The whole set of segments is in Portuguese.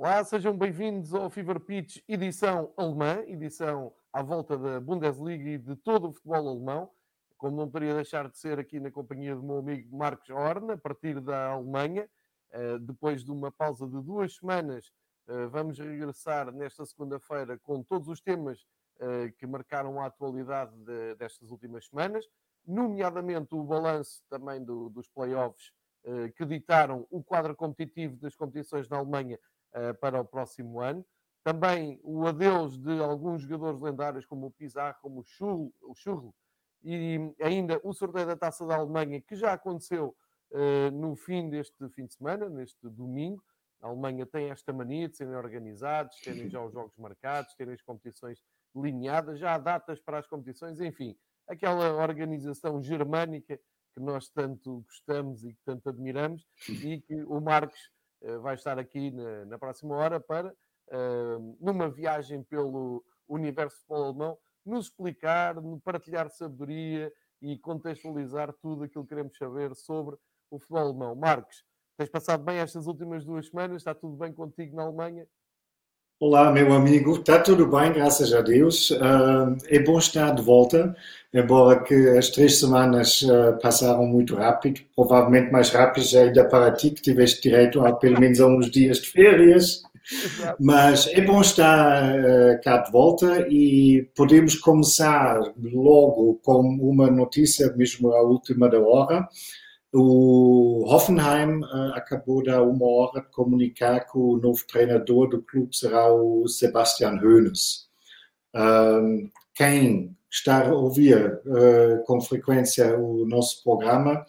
Olá, sejam bem-vindos ao Fever Pitch, edição alemã, edição à volta da Bundesliga e de todo o futebol alemão. Como não poderia deixar de ser aqui na companhia do meu amigo Marcos Horna, a partir da Alemanha. Eh, depois de uma pausa de duas semanas, eh, vamos regressar nesta segunda-feira com todos os temas eh, que marcaram a atualidade destas últimas semanas, nomeadamente o balanço também do, dos playoffs que ditaram o quadro competitivo das competições na Alemanha para o próximo ano. Também o adeus de alguns jogadores lendários, como o Pizarro, como o Schurl, o Schurl e ainda o sorteio da Taça da Alemanha, que já aconteceu uh, no fim deste fim de semana, neste domingo. A Alemanha tem esta mania de serem organizados, terem já os jogos marcados, terem as competições delineadas, já há datas para as competições, enfim, aquela organização germânica que nós tanto gostamos e que tanto admiramos e que o Marcos vai estar aqui na, na próxima hora para, uh, numa viagem pelo universo futebol alemão, nos explicar, partilhar sabedoria e contextualizar tudo aquilo que queremos saber sobre o futebol alemão. Marcos, tens passado bem estas últimas duas semanas? Está tudo bem contigo na Alemanha? Olá, meu amigo. Está tudo bem, graças a Deus. Uh, é bom estar de volta, embora que as três semanas uh, passaram muito rápido, provavelmente mais rápido ainda para ti, que tiveste direito a pelo menos uns dias de férias. Mas é bom estar uh, cá de volta e podemos começar logo com uma notícia, mesmo a última da hora. O Hoffenheim uh, acabou da uma hora de comunicar que o novo treinador do clube será o Sebastian Hoeneß. Um, quem está a ouvir uh, com frequência o nosso programa,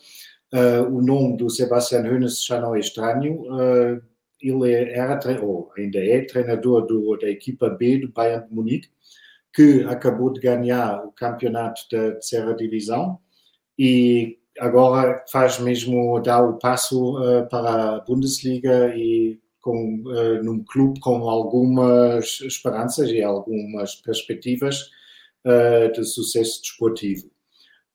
uh, o nome do Sebastian Hoeneß já não é estranho. ele era, ou ainda é, treinador do, da equipa B do Bayern de Munique, que acabou de ganhar o campeonato da terceira divisão e agora faz mesmo dar o passo uh, para a Bundesliga e com uh, num clube com algumas esperanças e algumas perspectivas uh, de sucesso desportivo.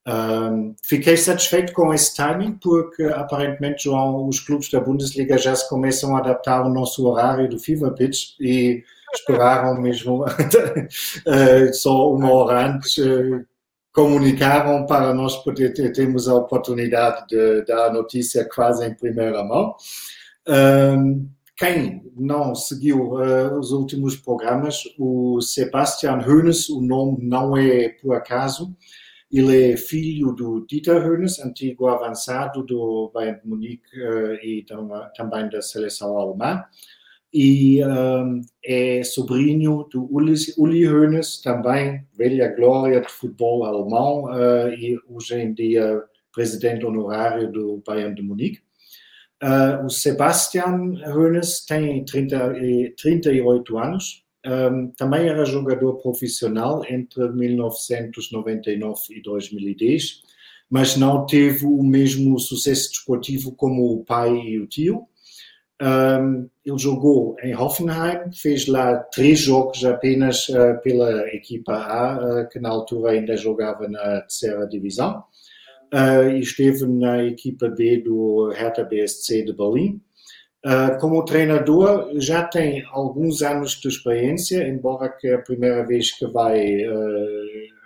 Um, fiquei satisfeito com esse timing porque aparentemente João, os clubes da Bundesliga já se começam a adaptar ao nosso horário do Fever Pitch e esperaram mesmo só uma hora antes comunicaram para nós poder ter, termos a oportunidade de dar a notícia quase em primeira mão. Quem não seguiu uh, os últimos programas, o Sebastian Hoeneß, o nome não é por acaso, ele é filho do Dieter Hoeneß, antigo avançado do Bayern Munique uh, e também da seleção alemã e é sobrinho do Uli, Uli Hoeneß, também velha glória do futebol alemão uh, e hoje em dia presidente honorário do Bayern de Munique. Uh, o Sebastian Hoeneß tem 30, 38 anos, um, também era jogador profissional entre 1999 e 2010, mas não teve o mesmo sucesso desportivo como o pai e o tio. Um, ele jogou em Hoffenheim, fez lá três jogos apenas uh, pela equipa A, uh, que na altura ainda jogava na terceira divisão, uh, e esteve na equipa B do Hertha BSC de Berlim. como treinador, já tem alguns anos de experiência, embora que é a primeira vez que vai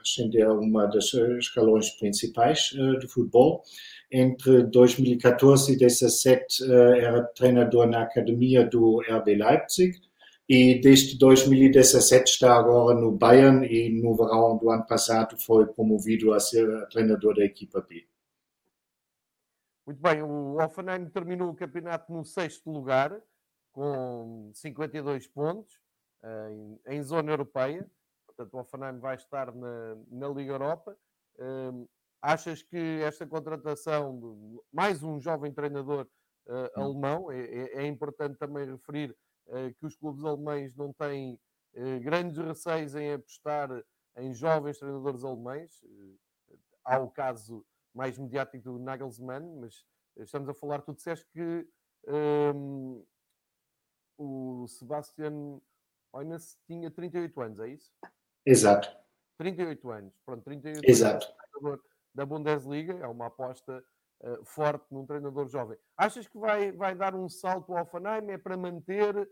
ascender a uma das escalões principais do futebol entre 2014 e 2017 eh, era treinador na academia do RB Leipzig e desde 2017 está agora no Bayern e no verão do ano passado foi promovido a ser treinador da equipa B. Muito bem, o Offenheim terminou o campeonato no sexto lugar, com 52 pontos, em, em zona europeia. Portanto, o Offenheim vai estar na, na Liga Europa. Achas que esta contratação de mais um jovem treinador uh, alemão, é, é, é, importante também referir uh, que os clubes alemães não têm uh, grandes receios em apostar em jovens treinadores alemães. há o caso mais mediático do Nagelsmann, mas estamos a falar, tu disseste que um, ehm, o Sebastian Hoeneß tinha 38 anos, é isso? Exato. 38 anos, pronto, 38 Exato. anos da Bundesliga, é uma aposta uh, forte num treinador jovem. Achas que vai, vai dar um salto ao Hoffenheim? É para manter?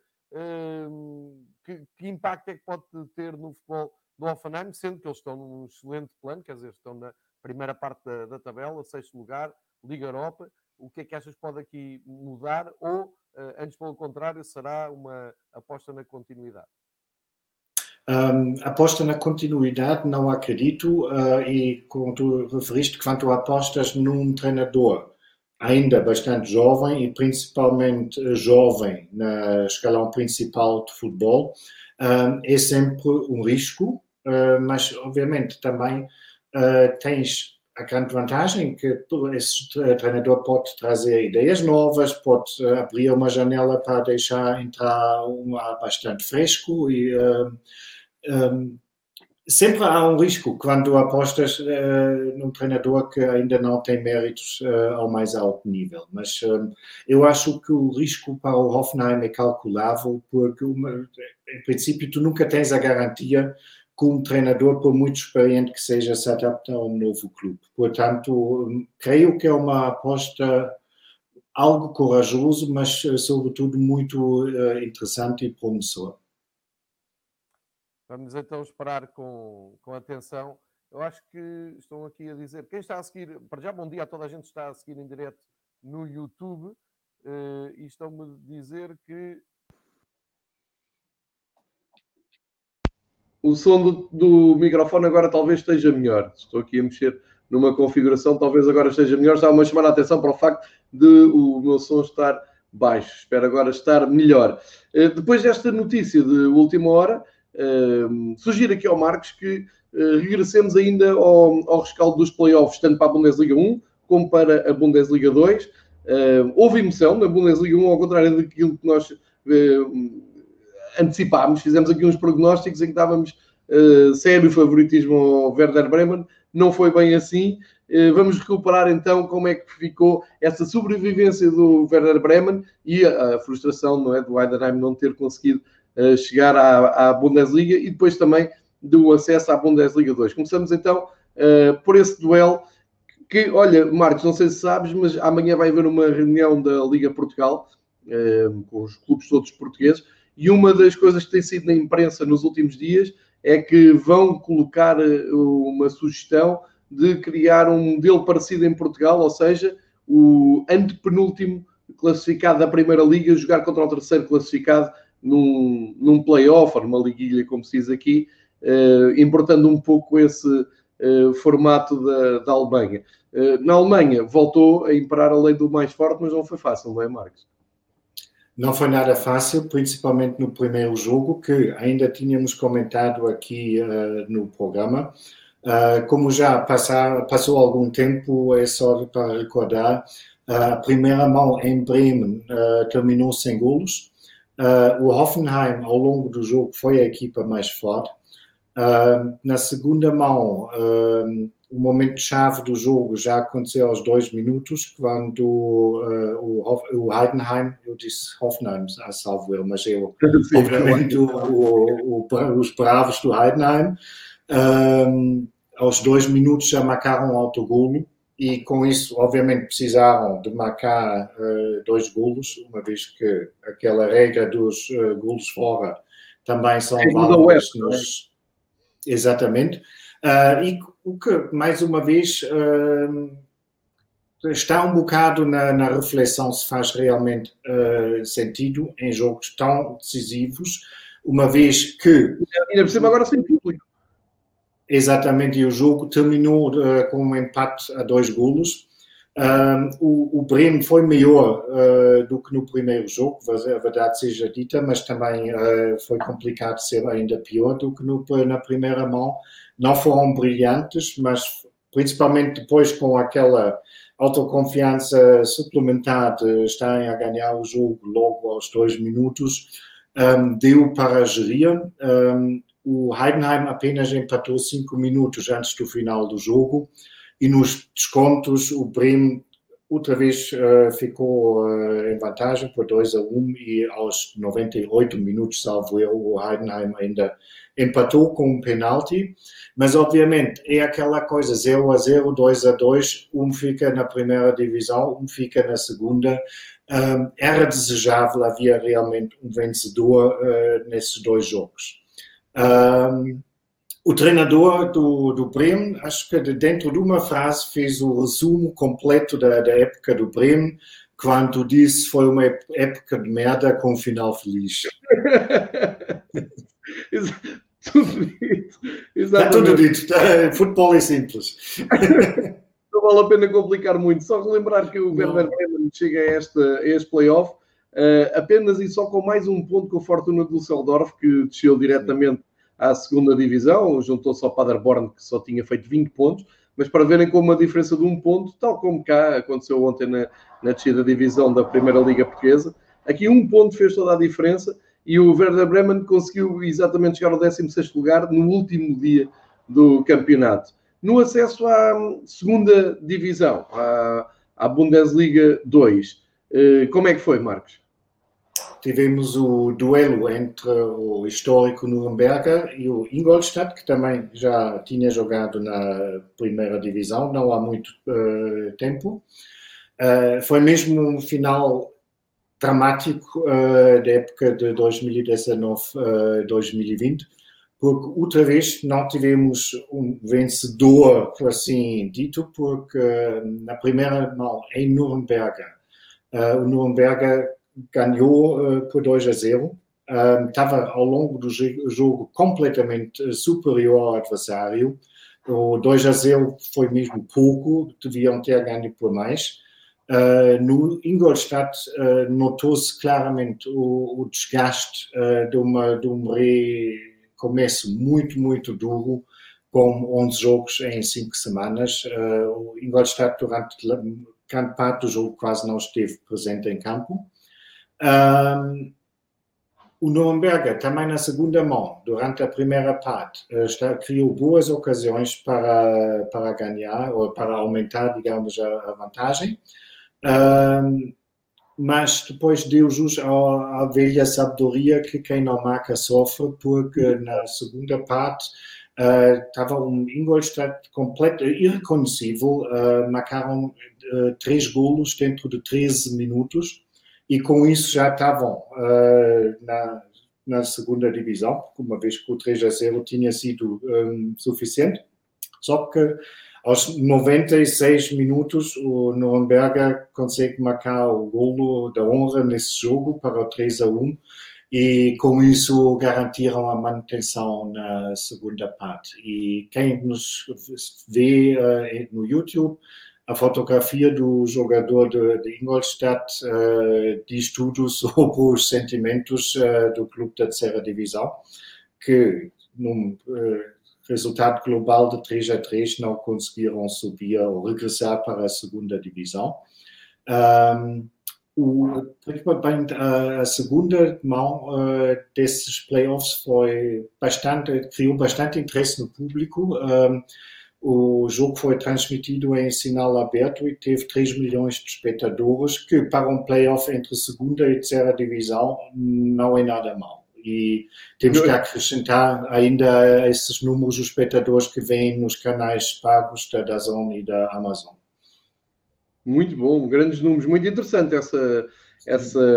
que, que, impacto é que pode ter no futebol do Offenheim, sendo que eles estão num excelente plano, quer dizer, estão na primeira parte da, da tabela, sexto lugar, Liga Europa. O que é que achas que pode aqui mudar? Ou, antes pelo contrário, será uma aposta na continuidade? Um, aposta na continuidade, não acredito, uh, e como tu referiste, quando apostas num treinador ainda bastante jovem e principalmente eh, jovem na escalão principal de futebol, um, é sempre um risco, uh, mas obviamente também uh, tens a grande vantagem que esse treinador pode trazer ideias novas, pode abrir uma janela para deixar entrar um ar bastante fresco e um, sempre há um risco quando apostas uh, num treinador que ainda não tem méritos uh, ao mais alto nível. Mas uh, eu acho que o risco para o Hoffenheim é calculável, porque, uma, em princípio, tu nunca tens a garantia que um treinador, por muito experiente que seja, se adapta a um novo clube. Portanto, creio que é uma aposta algo corajoso, mas sobretudo muito interessante e promissor. Vamos então esperar com, com atenção. Eu acho que estão aqui a dizer. Quem está a seguir, para já, bom dia a toda a gente que está a seguir em direto no YouTube. Uh, e estão-me a dizer que. O som do, do, microfone agora talvez esteja melhor. Estou aqui a mexer numa configuração, talvez agora esteja melhor. Estava a chamar a atenção para o facto de o meu som estar baixo. Espero agora estar melhor. Uh, depois desta notícia de última hora, Sugiro aqui ao Marcos que uh, regressemos ainda ao, ao rescaldo dos playoffs, tanto para a Bundesliga 1 como para a Bundesliga 2. Uh, houve emoção na Bundesliga 1, ao contrário daquilo que nós uh, antecipámos. Fizemos aqui uns prognósticos em que dávamos uh, sério favoritismo ao Werder Bremen. Não foi bem assim. vamos recuperar então como é que ficou essa sobrevivência do Werder Bremen e a, a frustração não é, do Heidenheim não ter conseguido chegar à, à, Bundesliga e depois também do acesso à Bundesliga 2. Começamos então uh, por esse duelo que, olha, Marcos, não sei se sabes, mas amanhã vai haver uma reunião da Liga Portugal uh, com os clubes todos portugueses e uma das coisas que tem sido na imprensa nos últimos dias é que vão colocar eh, uma sugestão de criar um modelo parecido em Portugal, ou seja, o antepenúltimo classificado da Primeira Liga jogar contra o terceiro classificado num, num playoff ou numa liguilha, como se diz aqui, uh, importando um pouco esse uh, formato da, da Alemanha. Uh, na Alemanha voltou a imperar a lei do mais forte, mas não foi fácil, não é, Marcos? Não foi nada fácil, principalmente no primeiro jogo, que ainda tínhamos comentado aqui no programa. como já passar, passou algum tempo, é só para recordar, a primeira mão em Bremen terminou sem golos. Uh, o Hoffenheim, ao longo do jogo, foi a equipa mais forte. Uh, na segunda mão, uh, o momento chave do jogo já aconteceu aos dois minutos, quando o, o, Heidenheim, eu disse Hoffenheim, a salvo eu, mas eu, obviamente, o, o, os bravos do Heidenheim, aos dois minutos já marcaram um autogolo e com isso, obviamente, precisaram de marcar uh, dois golos, uma vez que aquela regra dos uh, golos fora também são válidas nos... Exatamente. Uh, e o que, mais uma vez, está um bocado na, na, reflexão se faz realmente sentido em jogos tão decisivos, uma vez que... Ainda por cima agora sem público. Exatamente, e o jogo terminou uh, com um empate a dois golos. O, o Bremen foi melhor uh, do que no primeiro jogo, a verdade seja dita, mas também uh, foi complicado ser ainda pior do que no, na primeira mão. Não foram brilhantes, mas principalmente depois com aquela autoconfiança suplementar de estarem a ganhar o jogo logo aos dois minutos, um, deu para gerir. Um, o Heidenheim apenas empatou cinco minutos antes do final do jogo e nos descontos o Bremen outra vez uh, ficou uh, em vantagem por 2 a 1 um, e aos 98 minutos, salvo eu, o Heidenheim ainda empatou com um penalti. Mas, obviamente, é aquela coisa 0 a 0, 2 a 2, um fica na primeira divisão, um fica na segunda. Um, era desejável, havia realmente um vencedor uh, nesses dois jogos. Um, o treinador do, do Bremen, acho que dentro de uma frase fez o resumo completo da, da época do Bremen, quando disse foi uma época de merda com um final feliz. tudo dito. Está tudo dito. Tá, futebol é simples. Não vale a pena complicar muito. Só relembrar que o Werder Bremen chega a este, a este playoff uh, apenas e só com mais um ponto com a Fortuna do Düsseldorf, que desceu diretamente à segunda divisão, juntou-se ao Paderborn, que só tinha feito 20 pontos, mas para verem como a diferença de um ponto, tal como cá aconteceu ontem na, na descida divisão da Primeira Liga Portuguesa, aqui um ponto fez toda a diferença e o Werder Bremen conseguiu exatamente chegar ao 16º lugar no último dia do campeonato. No acesso à segunda divisão, à, à Bundesliga 2, eh, como é que foi, Marcos? tivemos o duelo entre o histórico Nuremberg e o Ingolstadt, que também já tinha jogado na primeira divisão, não há muito uh, tempo. Uh, foi mesmo um final dramático uh, da época de 2019-2020, porque outra vez não tivemos um vencedor, assim dito, porque na primeira mão, em Nuremberg, o Nuremberg ganhou uh, por 2 a 0. Um, estava ao longo do jogo completamente eh, superior ao adversário. O 2 a 0 foi mesmo pouco, deviam ter ganho por mais. Uh, no Ingolstadt uh, notou-se claramente o, o desgaste uh, de, uma, de um recomeço muito, muito duro, com 11 jogos em 5 semanas. o Ingolstadt, durante parte do jogo, quase não esteve presente em campo. Um, o Nürnberger, também na segunda mão, durante a primeira parte, eh, está, criou boas ocasiões para, para ganhar, ou para aumentar, digamos, a, a vantagem. Um, mas depois deu jus à, à, velha sabedoria que quem não marca sofre, porque na segunda parte estava um Ingolstadt completo, irreconhecível, uh, marcaram uh, três golos dentro de 13 minutos, e com isso já estavam na, na, segunda divisão, uma vez que o 3 a 0 tinha sido um, suficiente. Só que aos 96 minutos o Nuremberg consegue marcar o golo da honra nesse jogo para o 3 a 1 e com isso garantiram a manutenção na segunda parte. E quem nos vê uh, no YouTube a fotografia do jogador de, de Ingolstadt uh, diz tudo sobre os sentimentos uh, do clube da terceira divisão, que num resultado global de 3 a 3 não conseguiram subir ou regressar para a segunda divisão. Um, o, a, a segunda mão uh, desses playoffs foi bastante, criou bastante interesse no público. Um, o jogo foi transmitido em sinal aberto e teve 3 milhões de espectadores, que para um playoff entre segunda e terceira divisão não é nada mal. E temos que acrescentar ainda a esses números os espectadores que vêm nos canais pagos da Dazon e da Amazon. Muito bom, grandes números, muito interessante essa, essa,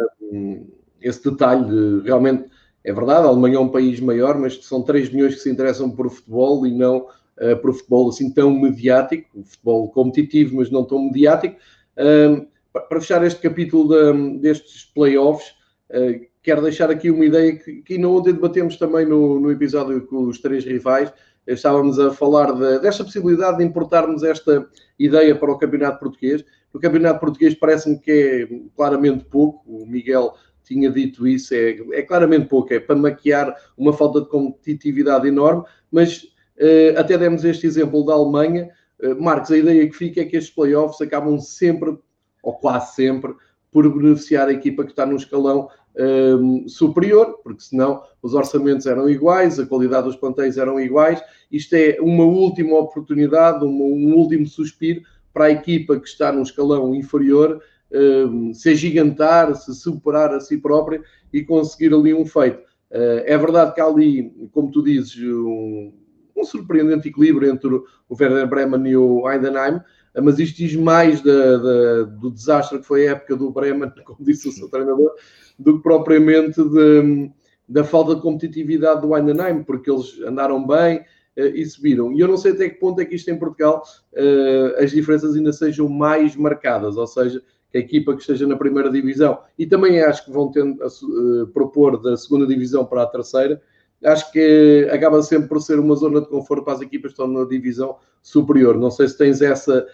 esse detalhe. Realmente é verdade, a Alemanha é um país maior, mas são 3 milhões que se interessam por futebol e não uh, o futebol assim tão mediático, futebol competitivo, mas não tão mediático. Uh, para fechar este capítulo de, destes playoffs, uh, quero deixar aqui uma ideia que, que ainda ontem debatemos também no, no episódio com os três rivais. Estávamos a falar de, desta possibilidade de importarmos esta ideia para o Campeonato Português. O Campeonato Português parece-me que é claramente pouco. O Miguel tinha dito isso, é, é, claramente pouco, é para maquiar uma falta de competitividade enorme, mas eh, até demos este exemplo da Alemanha. Eh, Marcos, a ideia que fica é que estes playoffs acabam sempre, ou quase sempre, por beneficiar a equipa que está no escalão um, ehm, superior, porque senão os orçamentos eram iguais, a qualidade dos plantéis eram iguais. Isto é uma última oportunidade, um, um último suspiro para a equipa que está num escalão inferior uh, se agigantar, se superar a si própria e conseguir ali um feito. Uh, é verdade que há ali, como tu dizes, um, um surpreendente equilíbrio entre o Werder Bremen e o Heidenheim, mas isto diz mais da, da, do desastre que foi a época do Bremen, como disse o seu treinador, do que propriamente de, da falta de competitividade do Heidenheim, porque eles andaram bem e subiram. E eu não sei até que ponto é que isto em Portugal uh, as diferenças ainda sejam mais marcadas, ou seja, que a equipa que esteja na primeira divisão, e também acho que vão tendo a, uh, propor da segunda divisão para a terceira, acho que acaba sempre por ser uma zona de conforto para as equipas que estão na divisão superior. Não sei se tens essa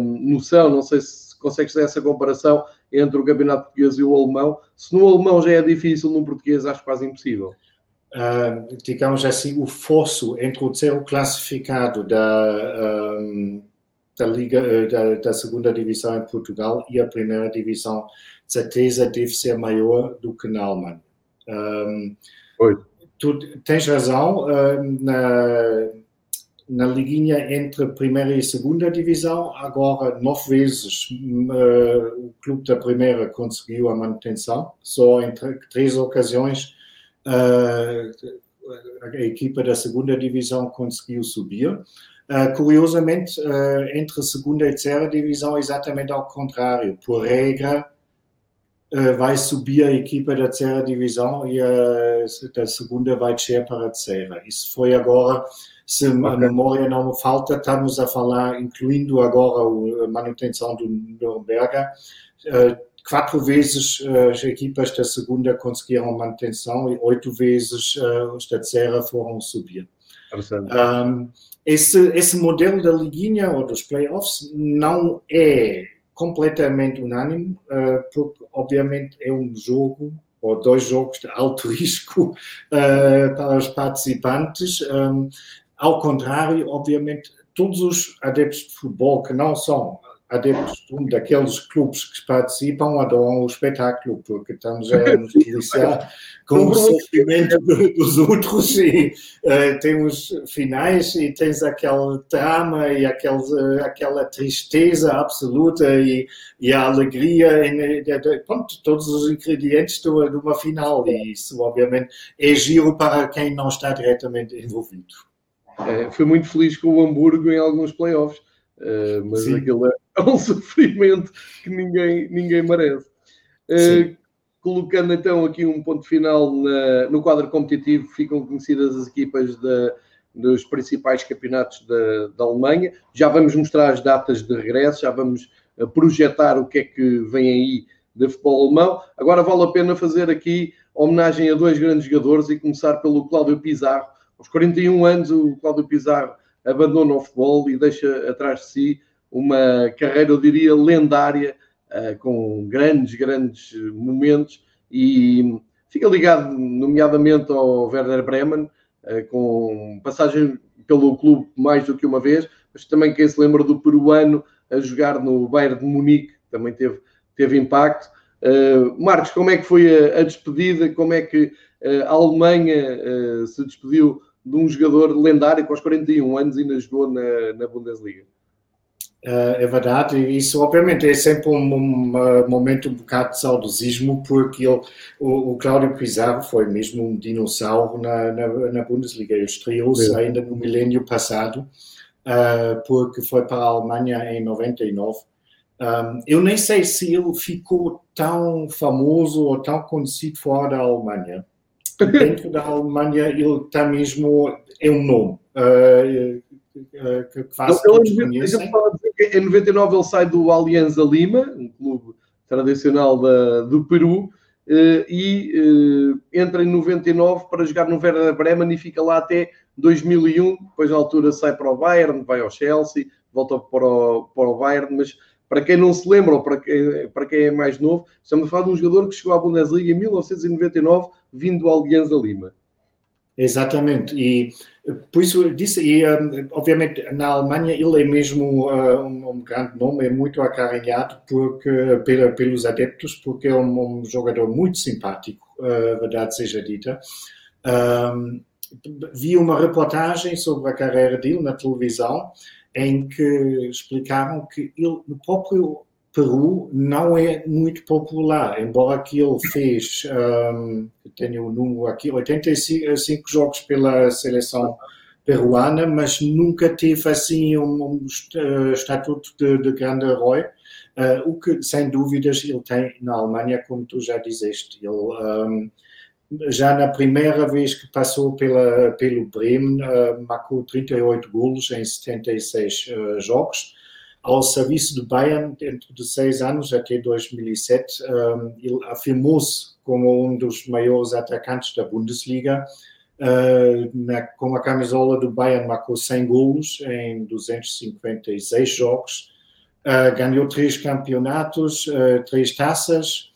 noção, não sei se consegues essa comparação entre o campeonato português e o alemão. Se no alemão já é difícil, no português acho quase impossível. Uh, digamos assim, o fosso entre o terceiro classificado da, um, da, Liga, da, da, segunda divisão em Portugal e a primeira divisão, certeza deve ser maior do que na Alemanha. Um, tu tens razão, na, na liguinha entre primeira e segunda divisão, agora nove vezes uh, o clube da primeira conseguiu a manutenção, só em três ocasiões a equipa da segunda divisão conseguiu subir. Uh, curiosamente, entre a segunda e a terceira divisão, exatamente ao contrário. Por regra, vai subir a equipa da terceira divisão e a da segunda vai descer para a terceira. Isso foi agora se okay. a memória não me falta, estamos a falar, incluindo agora a manutenção do eh, quatro vezes eh, as equipas da segunda conseguiram manutenção e oito vezes eh, as da terceira foram subir. Um, esse, esse modelo da liguinha ou dos playoffs não é completamente unânime, porque obviamente é um jogo ou dois jogos de alto risco para os participantes. Ao contrário, obviamente, todos os adeptos de futebol que não são adeptos de daqueles clubes que participam adoram o espetáculo, porque estamos a nos deliciar com o sofrimento dos outros e uh, temos finais e tens aquele drama e aquele, uh, aquela tristeza absoluta e, e a alegria, em, de, de, pronto, todos os ingredientes de uma, de uma final e isso obviamente é giro para quem não está diretamente envolvido. É, fui muito feliz com o Hamburgo em alguns playoffs, uh, mas Sim. aquilo é um sofrimento que ninguém, ninguém merece. Uh, colocando então aqui um ponto final na, no quadro competitivo, ficam conhecidas as equipas da, dos principais campeonatos da, da, Alemanha. Já vamos mostrar as datas de regresso, já vamos eh, projetar o que é que vem aí de futebol alemão. Agora vale a pena fazer aqui homenagem a dois grandes jogadores e começar pelo Cláudio Pizarro, aos 41 anos, o Cláudio Pizarro abandona o futebol e deixa atrás de si uma carreira, eu diria, lendária, uh, com grandes, grandes momentos e fica ligado, nomeadamente, ao Werder Bremen, uh, com passagem pelo clube mais do que uma vez, mas também quem se lembra do peruano a jogar no Bayern de Munique, também teve, teve impacto. Uh, Marcos, como é que foi a, a despedida? Como é que a Alemanha se despediu de um jogador lendário que aos 41 anos ainda jogou na, na Bundesliga. Uh, é verdade, isso obviamente é sempre um, um, momento um bocado de saudosismo, porque ele, o, o Cláudio Pizarro foi mesmo um dinossauro na, na, na Bundesliga. Ele estreou-se é. ainda no milênio passado, uh, porque foi para a Alemanha em 99. Um, eu nem sei se ele ficou tão famoso ou tão conhecido fora da Alemanha dentro da Alemanha ele está mesmo, é um nome. Uh, que quase então, todos conhecem. Em 99 ele sai do Alianza Lima, um clube tradicional da, do Peru, uh, e entra em 99 para jogar no Werder Bremen e fica lá até 2001. Depois, na altura, sai para o Bayern, vai ao Chelsea, volta para o, para o Bayern, mas para quem não se lembra ou para quem, para quem é mais novo, estamos a falar de um jogador que chegou à Bundesliga em 1999, vindo do Alianza Lima. Exatamente, e por isso disse, e obviamente na Alemanha ele é mesmo uh, um, um, grande nome, é muito acarinhado porque, pela, pelos adeptos, porque é um, um jogador muito simpático, uh, verdade seja dita. Um, vi uma reportagem sobre a carreira dele na televisão em que explicaram que ele, próprio Peru não é muito popular, embora que ele fez, um, tenho o número aqui, 85 jogos pela seleção peruana, mas nunca teve assim um, um estatuto de, de grande herói, uh, o que sem dúvidas ele tem na Alemanha, como tu já disseste. Ele, um, já na primeira vez que passou pela, pelo Bremen, uh, marcou 38 golos em 76 uh, jogos. Ao serviço do Bayern, dentro de seis anos, até 2007, um, ele afirmou-se como um dos maiores atacantes da Bundesliga. Uh, na, com a camisola do Bayern, marcou 100 golos em 256 jogos. ganhou três campeonatos, três taças,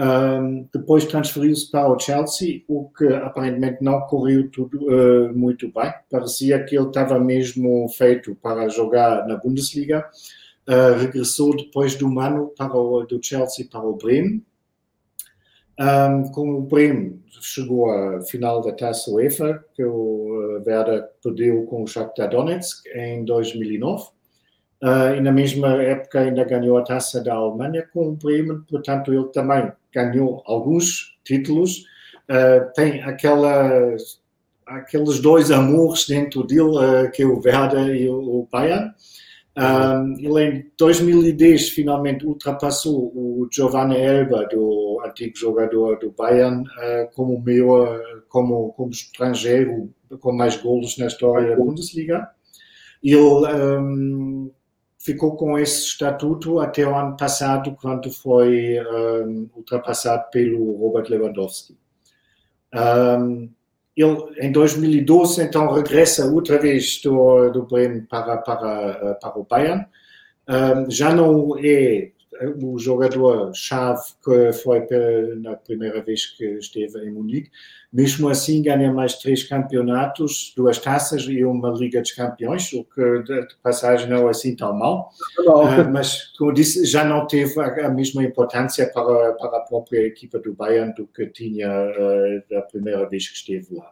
um, depois transferiu-se para o Chelsea, o que aparentemente não correu tudo uh, muito bem. Parecia que ele estava mesmo feito para jogar na Bundesliga. Uh, regressou depois de um ano para o, do Chelsea para o Bremen. Um, com o Bremen chegou à final da Taça UEFA, que o uh, Werder perdeu com o Shakhtar Donetsk em 2009. Uh, e na mesma época ainda ganhou a taça da Alemanha com o Bremen, portanto ele também ganhou alguns títulos. Uh, tem aquela, aqueles dois amores dentro dele, uh, que é o Werder e o, Bayern. ele em 2010 finalmente ultrapassou o Giovanni Elba, do antigo jogador do Bayern, como, maior, como, como estrangeiro com mais golos na história da Bundesliga. Ele um, ficou com esse estatuto até o ano passado, quando foi um, ultrapassado pelo Robert Lewandowski. Um, ele, em 2012, então, regressa outra vez do, do Bremen para, para, para o Bayern. Um, já não é o jogador-chave que foi na primeira vez que esteve em Munique. Mesmo assim, ganha mais três campeonatos, duas taças e uma Liga dos Campeões, o que de passagem não é assim tão mal. Uh, mas, como disse, já não teve a, a, mesma importância para, para a própria equipa do Bayern do que tinha uh, da primeira vez que esteve lá.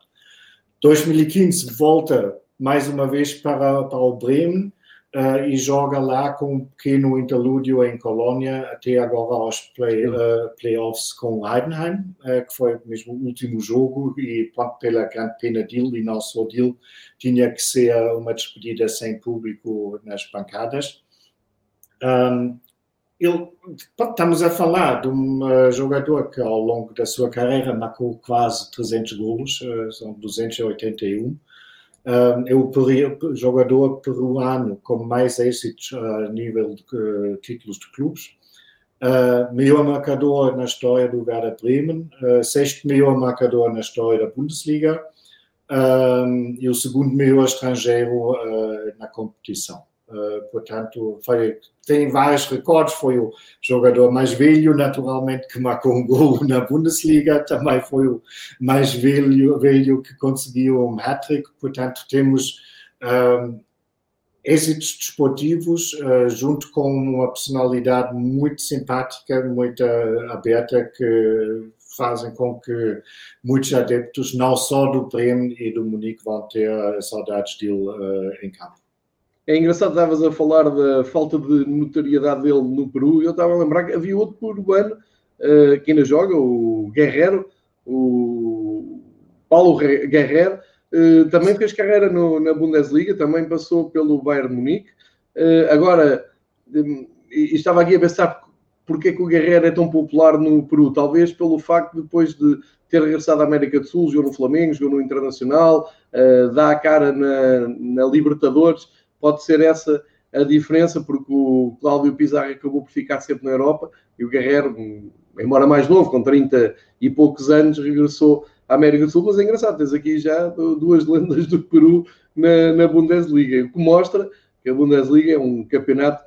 2015 volta mais uma vez para, para o Bremen uh, e joga lá com um pequeno interlúdio em Colônia até agora aos play, uh, playoffs com Heidenheim, uh, que foi mesmo o último jogo e pronto, pela grande pena dele e não só dele, tinha que ser uma despedida sem público nas bancadas. Um, ele, estamos a falar de um jogador que ao longo da sua carreira marcou quase 300 golos, são 281, é o jogador peruano com mais êxitos a nível de uh, títulos de clubes. Uh, melhor marcador na história do Werder Bremen, uh, sexto melhor marcador na história da Bundesliga e o segundo melhor estrangeiro uh, na competição. Uh, portanto, foi, tem vários recordes. Foi o jogador mais velho, naturalmente, que marcou um gol na Bundesliga. Também foi o mais velho, velho que conseguiu um hat-trick. Portanto, temos um, êxitos desportivos uh, junto com uma personalidade muito simpática, muito aberta, que fazem com que muitos adeptos, não só do Bremen e do Munique, vão ter saudades dele uh, em campo. É engraçado, estavas a falar da falta de notoriedade dele no Peru. Eu estava a lembrar que havia outro peruano uh, que ainda joga, o Guerrero, o Paulo Guerrero, uh, também fez carreira no, na Bundesliga, também passou pelo Bayern Munique. Uh, agora, um, estava aqui a pensar porque é que o Guerrero é tão popular no Peru. Talvez pelo facto de depois de ter regressado à América do Sul, jogou no Flamengo, jogou no Internacional, dá a cara na, na Libertadores pode ser essa a diferença, porque o Cláudio Pizarro acabou por ficar sempre na Europa e o Guerreiro, embora mais novo, com 30 e poucos anos, regressou à América do Sul. Mas é engraçado, tens aqui já duas lendas do Peru na, na Bundesliga, o que mostra que a Bundesliga é um campeonato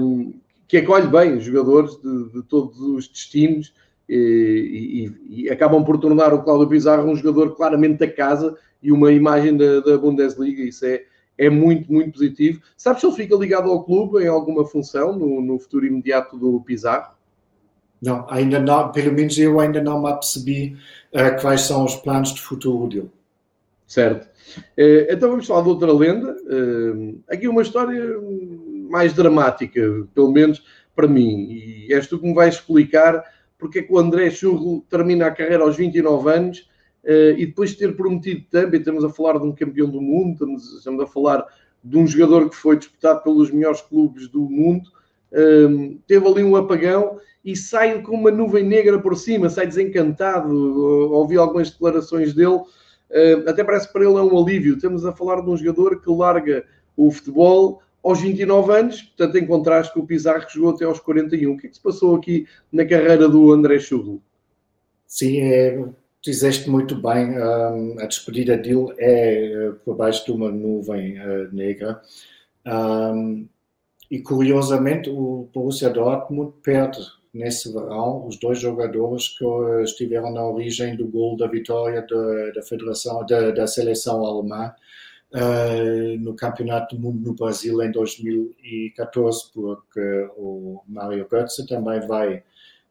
um, que acolhe bem jogadores de, de todos os destinos e, e, e, acabam por tornar o Cláudio Pizarro um jogador claramente da casa e uma imagem da, da Bundesliga. Isso é é muito, muito positivo. Sabes se ele fica ligado ao clube em alguma função no, no futuro imediato do Pizarro? Não, ainda não, pelo menos eu ainda não me apercebi uh, quais são os planos de futuro dele. Certo. Então vamos falar de outra lenda. Aqui uma história mais dramática, pelo menos para mim. E és tu que me vais explicar porque é que o André Churro termina a carreira aos 29 anos e depois de ter prometido também, estamos a falar de um campeão do mundo, estamos, estamos a falar de um jogador que foi disputado pelos melhores clubes do mundo, teve ali um apagão e sai com uma nuvem negra por cima, sai desencantado. Ouvi algumas declarações dele, até parece que para ele é um alívio. Estamos a falar de um jogador que larga o futebol aos 29 anos, portanto, em contraste com o Pizarro que jogou até aos 41. O que é que se passou aqui na carreira do André Churro? Sim, é, dizeste muito bem, a despedida dele é eh, por baixo de uma nuvem uh, negra. Um, e curiosamente, o Borussia Dortmund perde nesse verão os dois jogadores que estiveram na origem do gol da vitória da, da federação da, da seleção alemã uh, no Campeonato do Mundo no Brasil em 2014, porque o Mario Götze também vai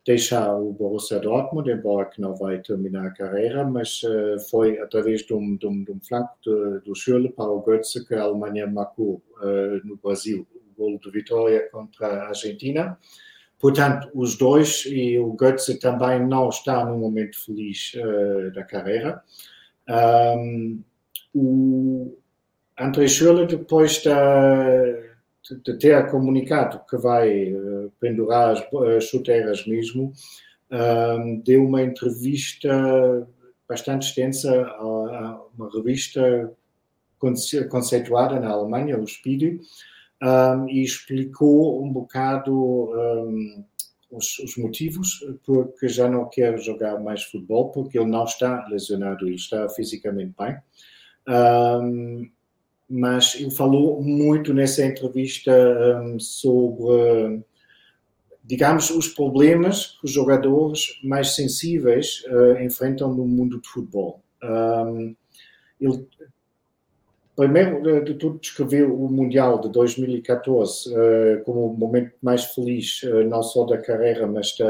deixar o Borussia Dortmund, embora que não vai terminar a carreira, mas uh, foi através de um, de um, de um flanco de, do Schürrle para o Götze que a Alemanha marcou uh, no Brasil o gol de vitória contra a Argentina. Portanto, os dois, e o Götze também não está num momento feliz uh, da carreira. Um, o André Schürrle, depois da, ter comunicado que vai uh, pendurar as, as chuteiras mesmo, deu uma entrevista bastante extensa a, uma revista conceituada na Alemanha, o Spiegel, e explicou um bocado os, os, motivos porque já não quer jogar mais futebol, porque ele não está lesionado, ele está fisicamente bem. Um, mas ele falou muito nessa entrevista sobre, digamos, os problemas que os jogadores mais sensíveis uh, enfrentam no mundo de futebol. ele primeiro de tudo descreveu o Mundial de 2014 uh, como o momento mais feliz, uh, não só da carreira, mas da,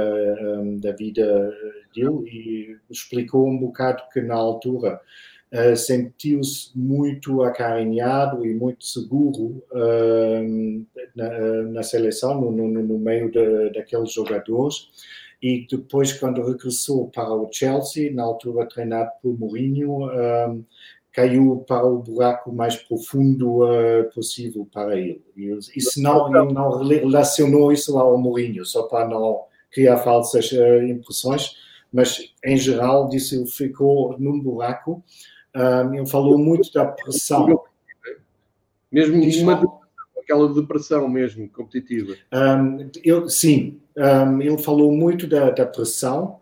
um, da vida dele, e explicou um bocado que na altura uh, sentiu-se muito acarinhado e muito seguro na, na, seleção, no, no, no meio de, daqueles jogadores. E depois, quando regressou para o Chelsea, na altura treinado por Mourinho, caiu para o buraco mais profundo uh, possível para ele. E se não, ele não relacionou isso ao Mourinho, só para não criar falsas uh, impressões, mas em geral disse ele ficou num buraco. Um, ele falou muito da pressão. Mesmo uma, aquela depressão mesmo competitiva. Um, ele, sim, um, ele falou muito da, da pressão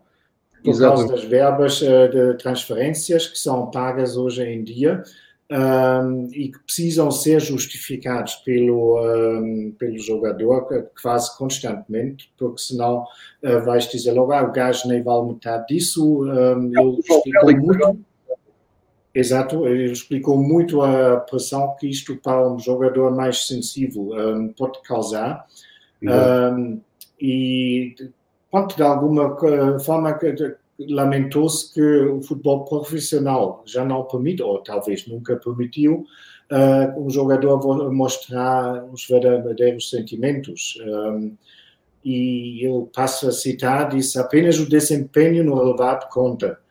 por Exatamente. causa das verbas uh, de transferências que são pagas hoje em dia um, e que precisam ser justificados pelo, um, pelo jogador quase constantemente, porque senão uh, vais dizer logo, ah, o gajo nem vale metade disso. Um, ele explicou muito. Exato, ele explicou muito a pressão que isto para um jogador mais sensível um, pode causar. Um, e pronto, de alguma forma lamentou-se que o futebol profissional já não permite, ou talvez nunca permitiu, uh, um jogador mostrar os verdadeiros sentimentos. Um, e ele passa a citar, diz apenas o desempenho no relevado conta.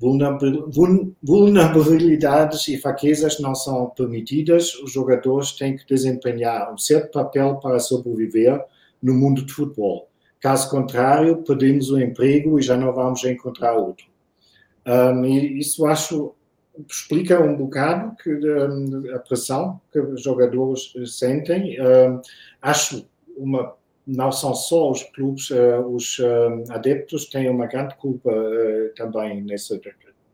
Vulnerabilidades e fraquezas não são permitidas, os jogadores têm que desempenhar um certo papel para sobreviver no mundo de futebol. Caso contrário, perdemos o emprego e já não vamos encontrar outro. Um, e isso acho explica um bocado que um, a pressão que os jogadores sentem. Um, acho uma não são só os clubes, uh, os uh, adeptos têm uma grande culpa uh, também nessa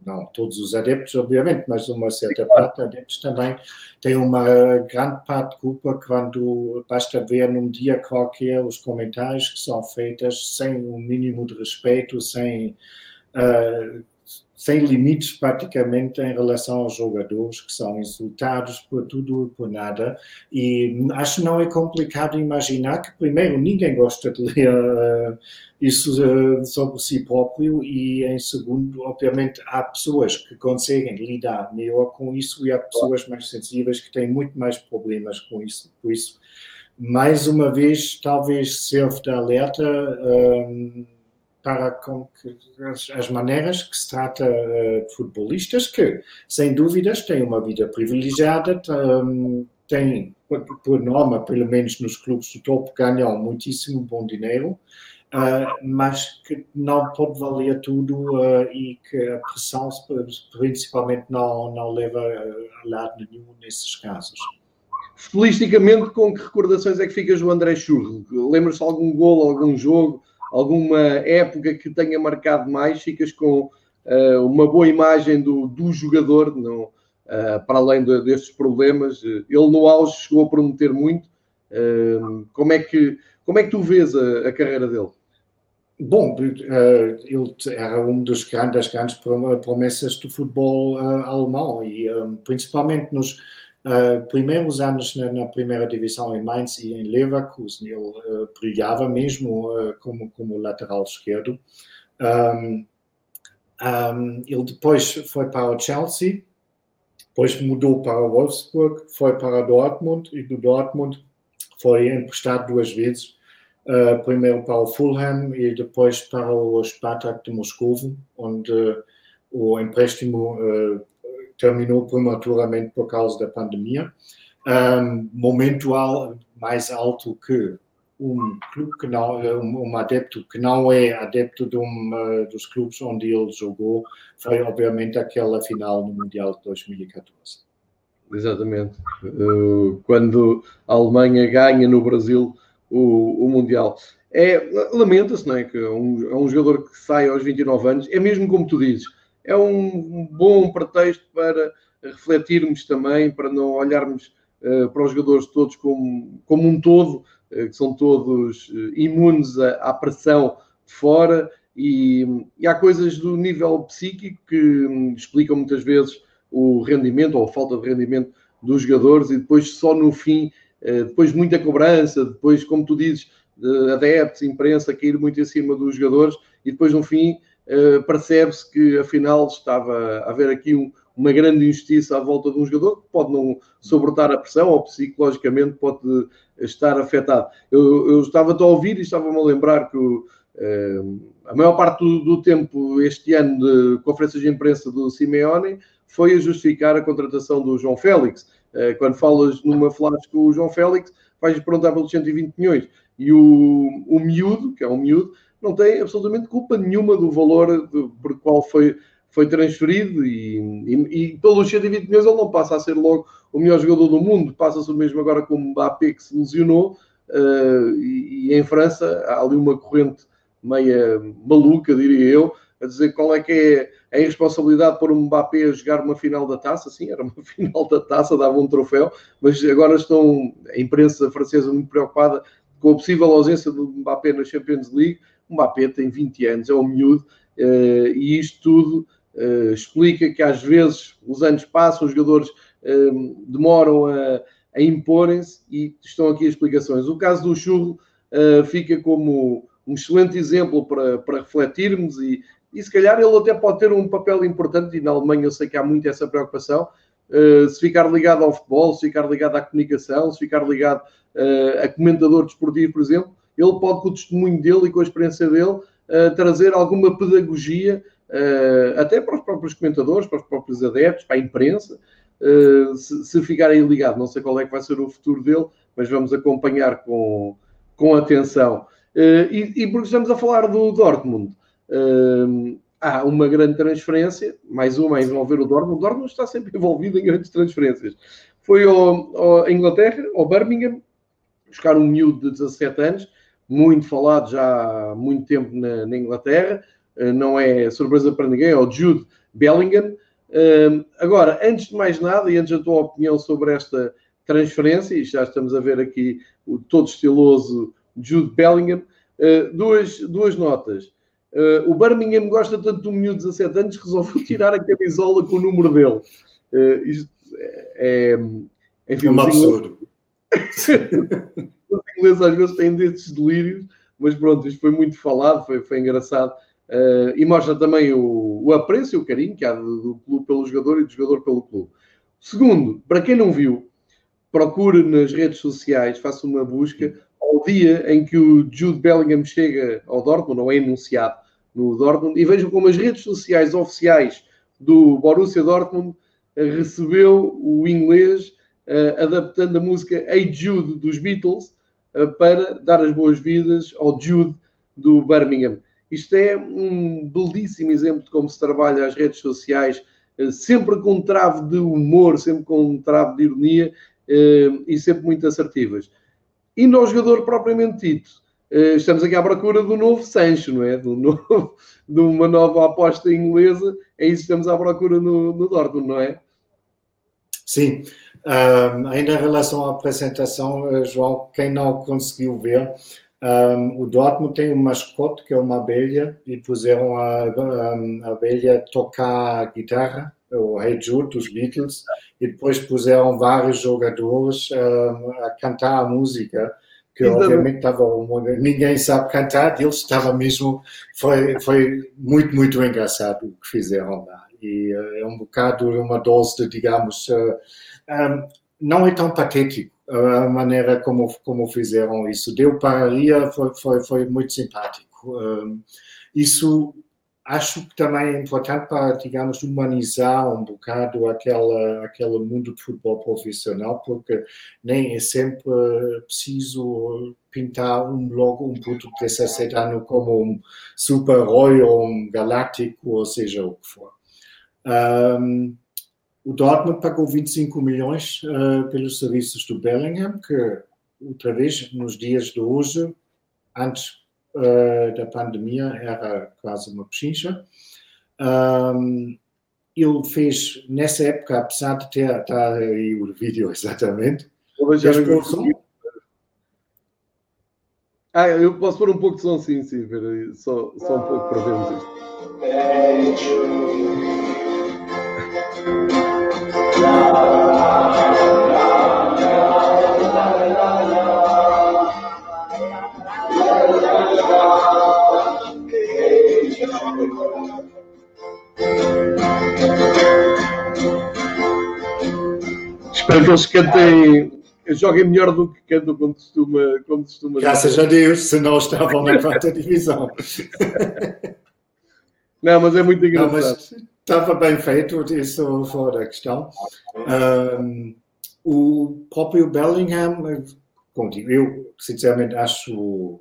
não todos os adeptos, obviamente, mas uma certa parte de adeptos também tem uma grande parte de culpa quando basta ver num dia qualquer os comentários que são feitos sem um mínimo de respeito, sem uh, sem limites praticamente em relação aos jogadores que são insultados por tudo e por nada. E acho que não é complicado imaginar que, primeiro, ninguém gosta de ler uh, isso uh, sobre si próprio, e, em segundo, obviamente, há pessoas que conseguem lidar melhor com isso e há pessoas mais sensíveis que têm muito mais problemas com isso. Por isso, mais uma vez, talvez serve de alerta. Uh, para com que as, as, maneiras que se trata uh, de futebolistas que, sem dúvidas, têm uma vida privilegiada, têm, por, por, norma, pelo menos nos clubes do topo, ganham muitíssimo bom dinheiro, uh, mas que não pode valer tudo uh, e que a pressão, principalmente, não, não leva a lado nenhum nesses casos. Futbolisticamente, com que recordações é que ficas o André Churro? Lembras-te de algum gol, algum jogo? Alguma época que tenha marcado mais, ficas com uh, uma boa imagem do, do jogador, não, uh, para além de, destes problemas. Ele no auge chegou a prometer muito. Uh, como, é que, como é que tu vês a, a carreira dele? Bom, ele era uma das grandes, grandes promessas do futebol alemão e principalmente nos uh, primeiros anos na, na, primeira divisão em Mainz e em Leverkusen, ele uh, brilhava mesmo uh, como, como lateral esquerdo. Um, um, ele depois foi para o Chelsea, depois mudou para o Wolfsburg, foi para Dortmund e do Dortmund foi emprestado duas vezes. Primeiro para o Fulham e depois para o Spartak de Moscou, onde o empréstimo terminou prematuramente por causa da pandemia. Um, momento mais alto que um clube que não um, adepto que não é adepto de um uh, dos clubes onde ele jogou foi obviamente aquela final no mundial de 2014 exatamente. Uh, quando a Alemanha ganha no Brasil o, o mundial. É lamenta-se não é que é um, é um jogador que sai aos 29 anos é mesmo como tu dizes é um bom pretexto para refletirmos também, para não olharmos uh, para os jogadores todos como, como um todo, uh, que são todos uh, imunes à, à, pressão de fora, e, e, há coisas do nível psíquico que um, explicam muitas vezes o rendimento ou a falta de rendimento dos jogadores, e depois só no fim, depois muita cobrança, depois, como tu dizes, adeptos, imprensa, cair muito em cima dos jogadores, e depois no fim uh, percebe-se que afinal estava a haver aqui um, uma grande injustiça à volta de um jogador que pode não suportar a pressão ou psicologicamente pode estar afetado. Eu, eu estava a ouvir e estava-me a lembrar que uh, a maior parte do, do, tempo este ano de conferências de imprensa do Simeone foi a justificar a contratação do João Félix. Uh, quando falas numa flash com o João Félix, vais perguntar pelos 120 milhões. E o, o miúdo, que é um miúdo, não tem absolutamente culpa nenhuma do valor de, por qual foi, foi transferido e, e, e pelos 120 milhões ele não passa a ser logo o melhor jogador do mundo, passa-se o mesmo agora com o Mbappé que se lesionou uh, e, e, em França há ali uma corrente meia maluca, diria eu, a dizer qual é que é a irresponsabilidade por um Mbappé a jogar uma final da taça, sim, era uma final da taça, dava um troféu, mas agora estão a imprensa francesa muito preocupada com a possível ausência do Mbappé na Champions League o Mbappé tem 20 anos, é um miúdo, uh, e isto tudo uh, explica que às vezes os anos passam, os jogadores uh, demoram a, a imporem-se e estão aqui as explicações. O caso do Churro fica como um excelente exemplo para, para refletirmos e, e se calhar ele até pode ter um papel importante, e na Alemanha eu sei que há muito essa preocupação, uh, se ficar ligado ao futebol, se ficar ligado à comunicação, se ficar ligado uh, a comentador desportivo, por exemplo, ele pode, com o testemunho dele e com a experiência dele, uh, trazer alguma pedagogia, uh, até para os próprios comentadores, para os próprios adeptos, para a imprensa, uh, se, se ficarem ligados. Não sei qual é que vai ser o futuro dele, mas vamos acompanhar com, com atenção. E, e, porque estamos a falar do Dortmund, há uma grande transferência, mais uma a envolver o Dortmund. O Dortmund está sempre envolvido em grandes transferências. Foi ao, ao Inglaterra, ao Birmingham, buscar um miúdo de 17 anos, muito falado já há muito tempo na, na Inglaterra, uh, não é surpresa para ninguém, é o Jude Bellingham. Uh, agora, antes de mais nada, e antes da tua opinião sobre esta transferência, e já estamos a ver aqui o todo estiloso Jude Bellingham, uh, duas, duas notas. Uh, o Birmingham gosta tanto do miúdo de 17 anos resolveu tirar a camisola com o número dele. Uh, isto é, é, enfim, é um absurdo. Os ingleses às vezes têm desses delírios, mas pronto, isto foi muito falado, foi, foi engraçado. Uh, e mostra também o, o apreço e o carinho que há do, do, clube pelo jogador e do jogador pelo clube. Segundo, para quem não viu, procure nas redes sociais, faça uma busca ao dia em que o Jude Bellingham chega ao Dortmund, ou é anunciado no Dortmund, e vejam como as redes sociais oficiais do Borussia Dortmund uh, recebeu o inglês uh, adaptando a música Hey Jude dos Beatles para dar as boas-vindas ao Jude do Birmingham. Isto é um belíssimo exemplo de como se trabalha as redes sociais, eh, sempre com um travo de humor, sempre com um travo de ironia eh, e sempre muito assertivas. E no jogador propriamente dito, eh, estamos aqui à procura do novo Sancho, não é? Do novo, de uma nova aposta inglesa, é isso que estamos à procura no, no Dortmund, não é? Sim. Um, ainda em relação à apresentação, João, quem não conseguiu ver, um, o Dortmund tem um mascote que é uma abelha e puseram a, a, a abelha tocar guitarra, o Hey Jude dos Beatles, e depois puseram vários jogadores um, a cantar a música que obviamente estava ninguém sabe cantar, eles estava mesmo foi foi muito muito engraçado o que fizeram lá. E uh, é um bocado uma dose de digamos não é tão patético a maneira como, como fizeram isso. Deu para rir, foi, foi, foi muito simpático. Isso acho que também é importante para, digamos, humanizar um bocado aquela, aquele mundo de futebol profissional, porque nem é sempre preciso pintar um logo, um puto de 17 anos como um super-herói ou um galáctico, ou seja o que for. Um, o Dortmund pagou 25 milhões uh, pelos serviços do Bellingham, que, outra vez, nos dias de hoje, antes uh, da pandemia, era quase uma pechincha. Um, ele fez, nessa época, apesar de ter, estar aí o vídeo exatamente, Ah, eu posso pôr um pouco de som, sim, sim, só, só um pouco para vermos isto. Espero que eles cantem, joguem melhor do que cantam como costuma. Como costuma Graças a Deus, se não estavam na quarta divisão. Não, mas é muito engraçado. Não, estava bem feito, isso fora da questão. Um, o próprio Bellingham, eu sinceramente acho,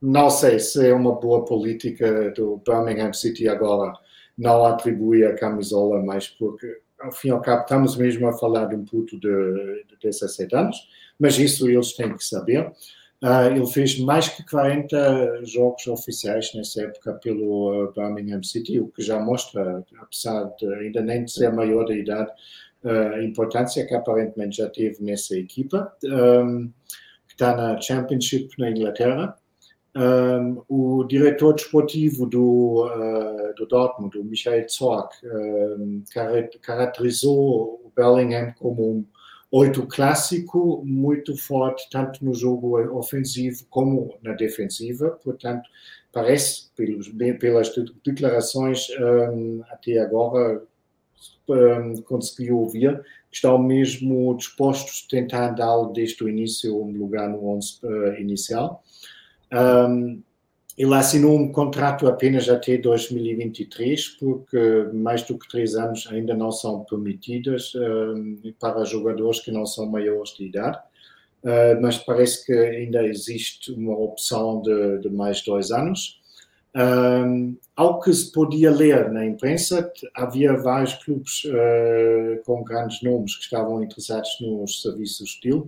não sei se é uma boa política do Birmingham City agora não atribuir a camisola, mas porque ao fim e ao cabo estamos mesmo a falar de um puto de, de 17 anos, mas isso eles têm que saber. Uh, ele fez mais que 40 jogos oficiais nessa época pelo uh, Birmingham City, o que já mostra, apesar de ainda nem ser maior de idade, uh, a importância que aparentemente já teve nessa equipa, um, que está na Championship na Inglaterra. Um, o diretor desportivo do, do Dortmund, o Michael Zorc, um, caracterizou o Bellingham como um oito clássico, muito forte, tanto no jogo ofensivo como na defensiva. Portanto, parece, pelos, pelas declarações um, até agora, um, consegui ouvir, estão mesmo dispostos a tentar dar desde o início um lugar no 11 uh, inicial. Um, ele assinou um contrato apenas até 2023, porque mais do que três anos ainda não são permitidas uh, para jogadores que não são maiores de idade. Uh, mas parece que ainda existe uma opção de, de mais dois anos. Um, ao que se podia ler na imprensa, havia vários clubes uh, com grandes nomes que estavam interessados nos serviços dele.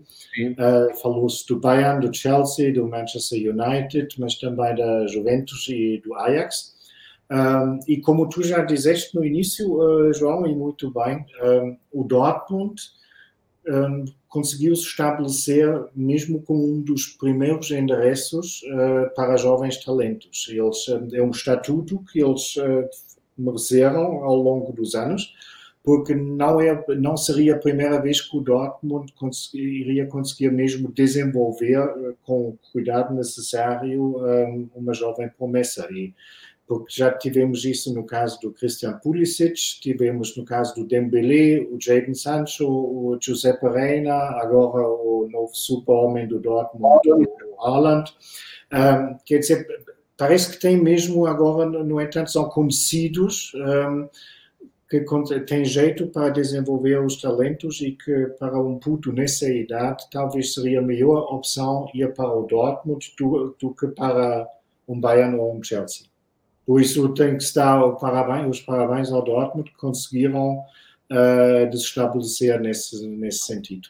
Uh, Falou-se do Bayern, do Chelsea, do Manchester United, mas também da Juventus e do Ajax. Um, e como tu já disseste no início, uh, João, e muito bem, um, o Dortmund um, conseguiu se estabelecer mesmo como um dos primeiros endereços uh, para jovens talentos. Eles, é um estatuto que eles uh, mereceram ao longo dos anos, porque não, é, não seria a primeira vez que o Dortmund iria conseguir mesmo desenvolver com o cuidado necessário um, uma jovem promessa. E porque já tivemos isso no caso do Christian Pulisic, tivemos no caso do Dembélé, o Jadon Sancho, o Giuseppe Reina, agora o novo super-homem do Dortmund, o Haaland. Um, quer dizer, parece que tem mesmo agora, no entanto, são conhecidos um, que têm jeito para desenvolver os talentos e que para um puto nessa idade talvez seria a melhor opção ir para o Dortmund do, do que para um Bayern ou um Chelsea. Por isso tem que estar parabéns, os parabéns ao Dortmund que conseguiram uh, nesse, nesse sentido.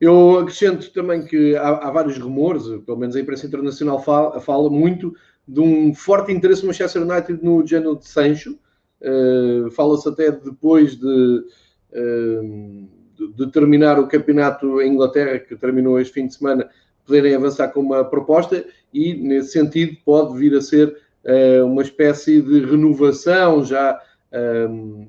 Eu acrescento também que há, há, vários rumores, pelo menos a imprensa internacional fala, fala, muito de um forte interesse no Manchester United no Geno de Sancho. Uh, Fala-se até depois de, uh, de, terminar o campeonato em Inglaterra, que terminou este fim de semana, poderem avançar com uma proposta e, nesse sentido, pode vir a ser uma espécie de renovação já ehm,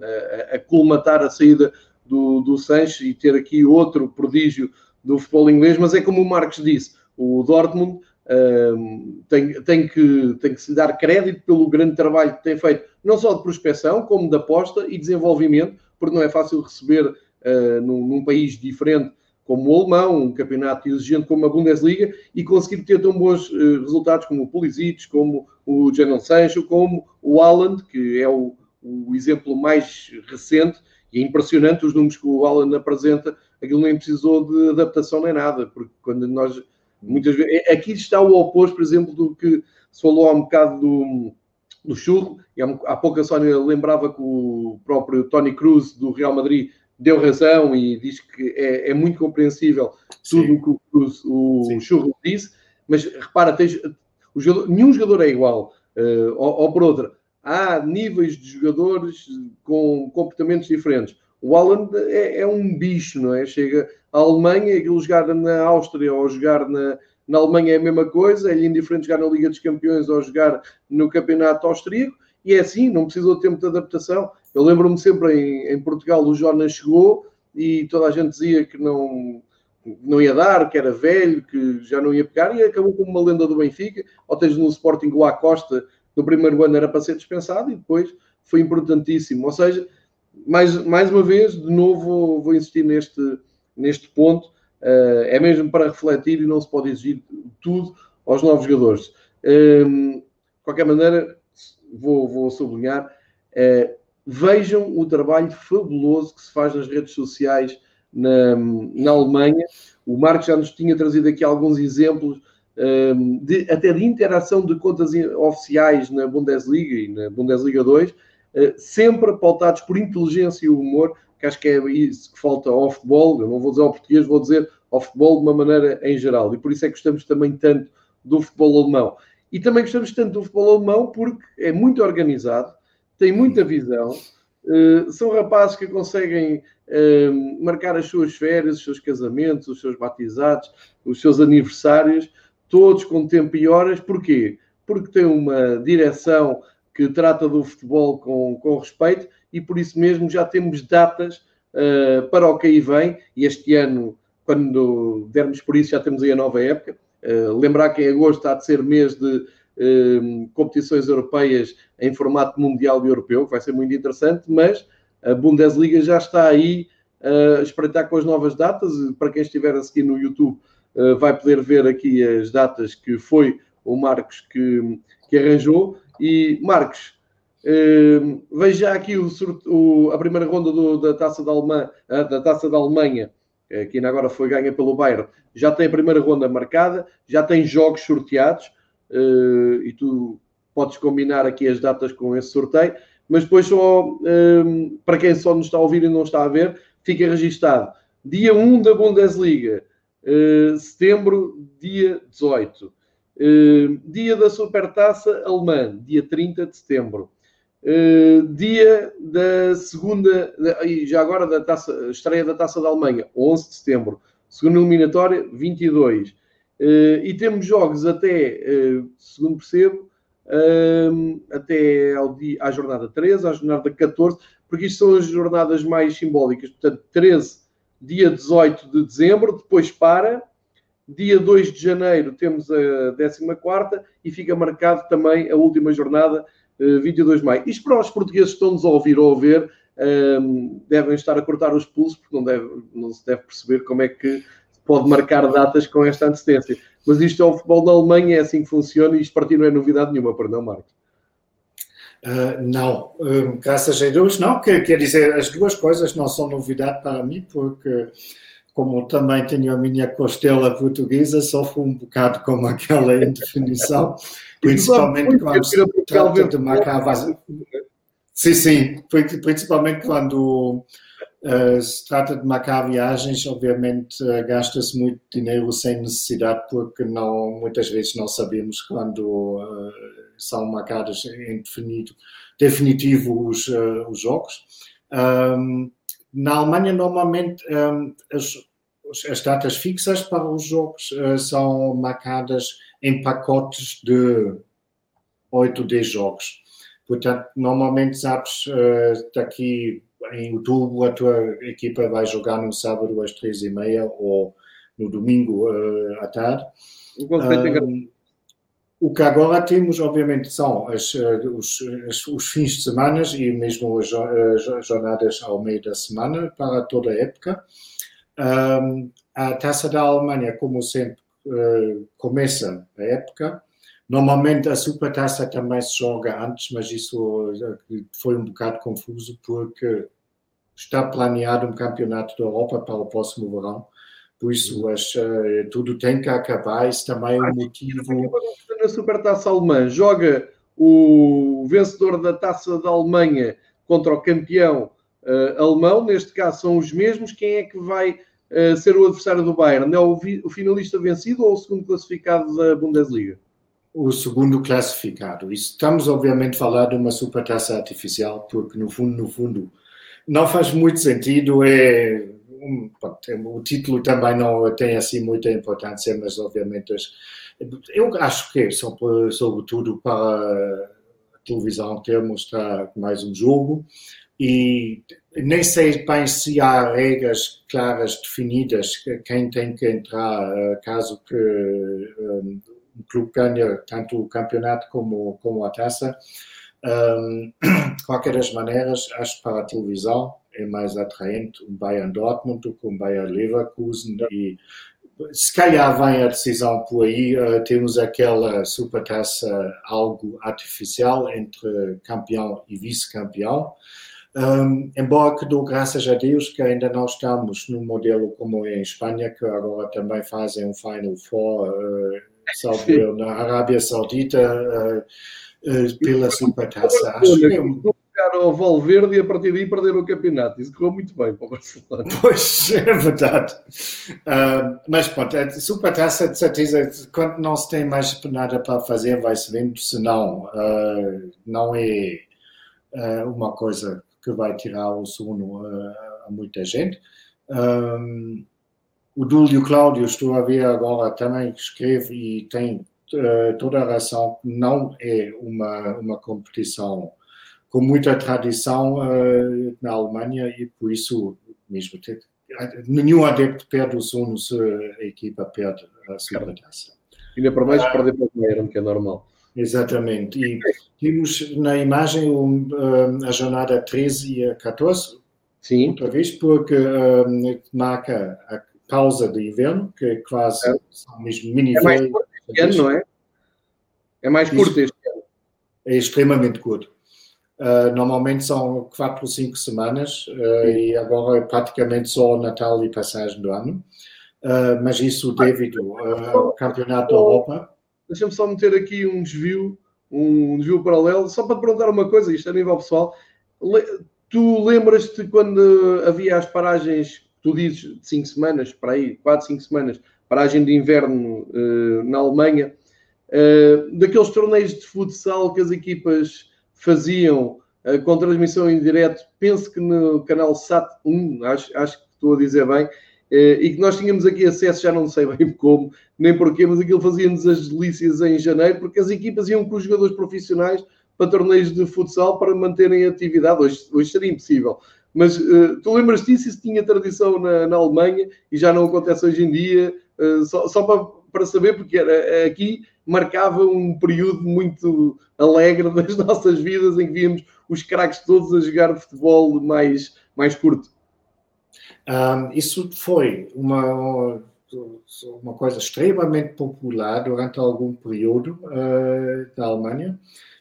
a, a colmatar a saída do, do Sanches e ter aqui outro prodígio do futebol inglês, mas é como o Marcos disse, o Dortmund ehm, tem, tem, que, tem que se dar crédito pelo grande trabalho que tem feito, não só de prospecção, como de aposta e desenvolvimento, porque não é fácil receber uh, num, num, país diferente como o alemão, um campeonato exigente como a Bundesliga, e conseguir ter tão bons uh, resultados como o Pulisic, como o Jadon Sancho, como o Haaland, que é o, o, exemplo mais recente, e é impressionante os números que o Haaland apresenta, aquilo nem precisou de adaptação nem nada, porque quando nós, muitas vezes, é, aqui está o oposto, por exemplo, do que se falou há um bocado do, do churro, e há, há pouco a Sónia lembrava que o próprio Tony Cruz, do Real Madrid, deu razão e diz que é, é muito compreensível tudo o que o, o Churro disse, mas repara, tens, jogador, nenhum jogador é igual. Uh, ou, ou, há níveis de jogadores com comportamentos diferentes. O Alan é, é, um bicho, não é? Chega à Alemanha, aquilo jogar na Áustria ou jogar na, na Alemanha é a mesma coisa, é indiferente jogar na Liga dos Campeões ou jogar no Campeonato Austríaco, e é assim, não precisou de tempo de adaptação. Eu lembro-me sempre em, em, Portugal, o Jonas chegou e toda a gente dizia que não, não ia dar, que era velho, que já não ia pegar, e acabou como uma lenda do Benfica. Ou tens no Sporting o Acosta, no primeiro ano era para ser dispensado e depois foi importantíssimo. Ou seja, mais, mais uma vez, de novo, vou insistir neste, neste ponto. Uh, é mesmo para refletir e não se pode exigir tudo aos novos jogadores. Um, de qualquer maneira, vou, vou sublinhar, uh, vejam o trabalho fabuloso que se faz nas redes sociais na, na Alemanha. O Marcos já nos tinha trazido aqui alguns exemplos um, de, até de interação de contas oficiais na Bundesliga e na Bundesliga 2, uh, sempre pautados por inteligência e humor, que acho que é isso que falta ao futebol. Eu não vou dizer ao português, vou dizer ao futebol de uma maneira em geral. E por isso é que gostamos também tanto do futebol alemão. E também gostamos tanto do futebol alemão porque é muito organizado, tem muita visão, uh, são rapazes que conseguem uh, marcar as suas férias, os seus casamentos, os seus batizados, os seus aniversários, todos com tempo e horas. Porquê? Porque tem uma direção que trata do futebol com, com respeito e por isso mesmo já temos datas uh, para o que aí vem. E este ano, quando dermos por isso, já temos aí a nova época. Lembrar que em agosto há de ser mês de uh, competições europeias em formato mundial e europeu, que vai ser muito interessante, mas a Bundesliga já está aí a espreitar com as novas datas. Para quem estiver a seguir no YouTube, uh, vai poder ver aqui as datas que foi o Marcos que, que arranjou. E Marcos, uh, veja aqui o, o, a primeira ronda do, da, taça Alemanha, da taça da Alemanha, que ainda agora foi ganha pelo Bayern, já tem a primeira ronda marcada, já tem jogos sorteados. Uh, e tu podes combinar aqui as datas com esse sorteio, mas depois só, um, ehm, para quem só nos está a ouvir e não está a ver, fica registado. Dia 1 da Bundesliga, uh, setembro, dia 18. Uh, dia da Supertaça Alemã, dia 30 de setembro. Uh, dia da segunda, e já agora da taça, estreia da Taça da Alemanha, 11 de setembro. Segunda eliminatória, 22. Uh, e temos jogos até, uh, segundo percebo, até ao dia, à jornada 13, à jornada 14, porque isto são as jornadas mais simbólicas. Portanto, 13, dia 18 de dezembro, depois para, dia 2 de janeiro temos a 14 e fica marcado também a última jornada, 22 de maio. Isto para os portugueses que estão-nos a ouvir ou a ver, devem estar a cortar os pulsos, porque não, deve, não se deve perceber como é que pode marcar datas com esta antecedência. Mas isto é o futebol da Alemanha, é assim que funciona e isto para ti não é novidade nenhuma, para não, Marcos? Uh, não, uh, graças a Deus não, quer, quer dizer, as duas coisas não são novidade para mim, porque como também tenho a minha costela portuguesa, sofro um bocado com aquela indefinição, principalmente quando se trata de marcar Sim, sim, principalmente quando se trata de marcar viagens, obviamente uh, gasta-se muito dinheiro sem necessidade, porque não, muitas vezes não sabemos quando uh, são marcados em definido, definitivo os, os jogos. Um, na Alemanha, normalmente, um, as, as, datas fixas para os jogos são marcadas em pacotes de 8, 10 jogos. Portanto, normalmente sabes daqui em outubro a tua equipa vai jogar no sábado às três e meia ou no domingo uh, à tarde. Um, o que agora temos, obviamente, são as, uh, os, as, os, fins de semana e mesmo as, as, jornadas ao meio da semana para toda a época. Um, a Taça da Alemanha, como sempre, uh, começa a época. Normalmente a Supertaça também se joga antes, mas isso foi um bocado confuso porque está planeado um campeonato da Europa para o próximo verão. Por isso, acho, eh, tudo tem que acabar. Isso também é um motivo. Na Supertaça Alemã, joga o vencedor da Taça da Alemanha contra o campeão uh, alemão. Neste caso, são os mesmos. Quem é que vai uh, ser o adversário do Bayern? É o, o finalista vencido ou o segundo classificado da Bundesliga? O segundo classificado. Estamos, obviamente, a falar de uma supertaça artificial, porque, no fundo, no fundo, não faz muito sentido. É, um, o título também não tem assim muita importância, mas obviamente eu acho que sobretudo para a televisão ter mostrar mais um jogo e nem sei bem se há regras claras definidas quem tem que entrar caso que um, um clube ganhe tanto o campeonato como, como a taça. Um, qualquer das maneiras, acho que para a televisão é mais atraente um Bayern Dortmund do que um Bayern Leverkusen e se calhar vem a decisão por aí, uh, temos aquela supertaça algo artificial entre campeão e vice-campeão. Um, embora que dou graças a Deus que ainda não estamos num modelo como é em Espanha, que agora também fazem um Final Four, uh, na Arábia Saudita, uh, uh, pela Supertaça. Acho que é um... ao Valverde e a partir daí perder o campeonato. Isso correu muito bem para o Barcelona. Pois, é verdade. Uh, mas pronto, a Supertaça, de certeza, quando não se tem mais nada para fazer, vai-se vendo, senão uh, não é uh, uma coisa que vai tirar o sono a muita gente. Um, o Dúlio Cláudio, estou a ver agora, também escreve e tem uh, toda a razão, não é uma, uma competição com muita tradição uh, na Alemanha e por isso mesmo nenhum adepto perde o sono se a equipa perde a sua taça. Ainda para mais ah, perder para o Bayern, que é normal. Exatamente. E temos na imagem um, a jornada 13 e a 14. Sim. Outra vez, porque um, marca a pausa de inverno, que é quase é. são mesmo mini É mais curto este ano, não é? É mais curto este ano. É extremamente curto. Uh, normalmente são quatro ou cinco semanas uh, e agora é praticamente só Natal e passagem do ano. Uh, mas isso devido ao Campeonato da Europa. Deixa-me só meter aqui um desvio, um desvio paralelo, só para te perguntar uma coisa, isto a nível pessoal. Tu lembras-te quando havia as paragens, tu dizes de 5 semanas, para aí, 4, 5 semanas, paragem de inverno na Alemanha, daqueles torneios de futsal que as equipas faziam uh, com transmissão em direto, penso que no canal SAT 1, acho, acho que estou a dizer bem, uh, e que nós tínhamos aqui acesso, já não sei bem como, nem porquê, mas aquilo fazia-nos as delícias em janeiro, porque as equipas iam com os jogadores profissionais para torneios de futsal para manterem a atividade. Hoje, hoje seria impossível. Mas uh, tu lembras disso? Isso tinha tradição na, na, Alemanha e já não acontece hoje em dia. Uh, só, só para, para saber, porque era, aqui marcava um período muito alegre das nossas vidas em que víamos os craques todos a jogar futebol mais, mais curto. Um, isso foi uma, uma coisa extremamente popular durante algum período uh, da Alemanha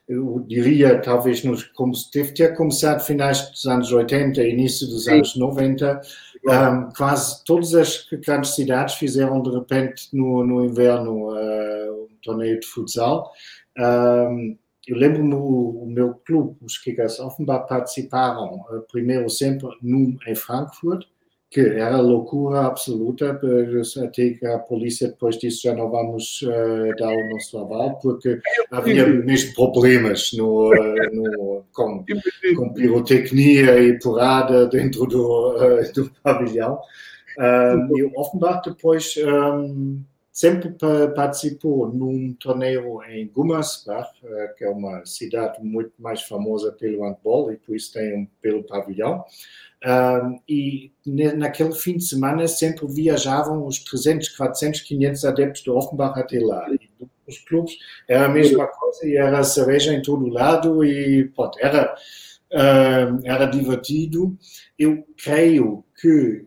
eu diria, talvez, nos, como deve ter começado finais dos anos 80, início dos Sim. anos 90, um, quase todas as grandes cidades fizeram de repente no, no inverno uh, um torneio de futsal. Um, eu lembro-me, o, o, meu clube, os Kickers Offenbach, participaram uh, primeiro sempre num em Frankfurt, que era loucura absoluta, até que a polícia depois disso já não vamos uh, dar o nosso aval, porque havia mesmo problemas no, uh, no, com, com, pirotecnia e porrada dentro do, uh, do pavilhão. e o Offenbach depois um, sempre participou num torneio em Gummersbach, que é uma cidade muito mais famosa pelo handball e por isso tem um pelo pavilhão. E naquele fim de semana sempre viajavam os 300, 400, 500 adeptos do Offenbach até lá. E os clubes era a mesma coisa e era cerveja em todo lado e pronto, era, era divertido. Eu creio que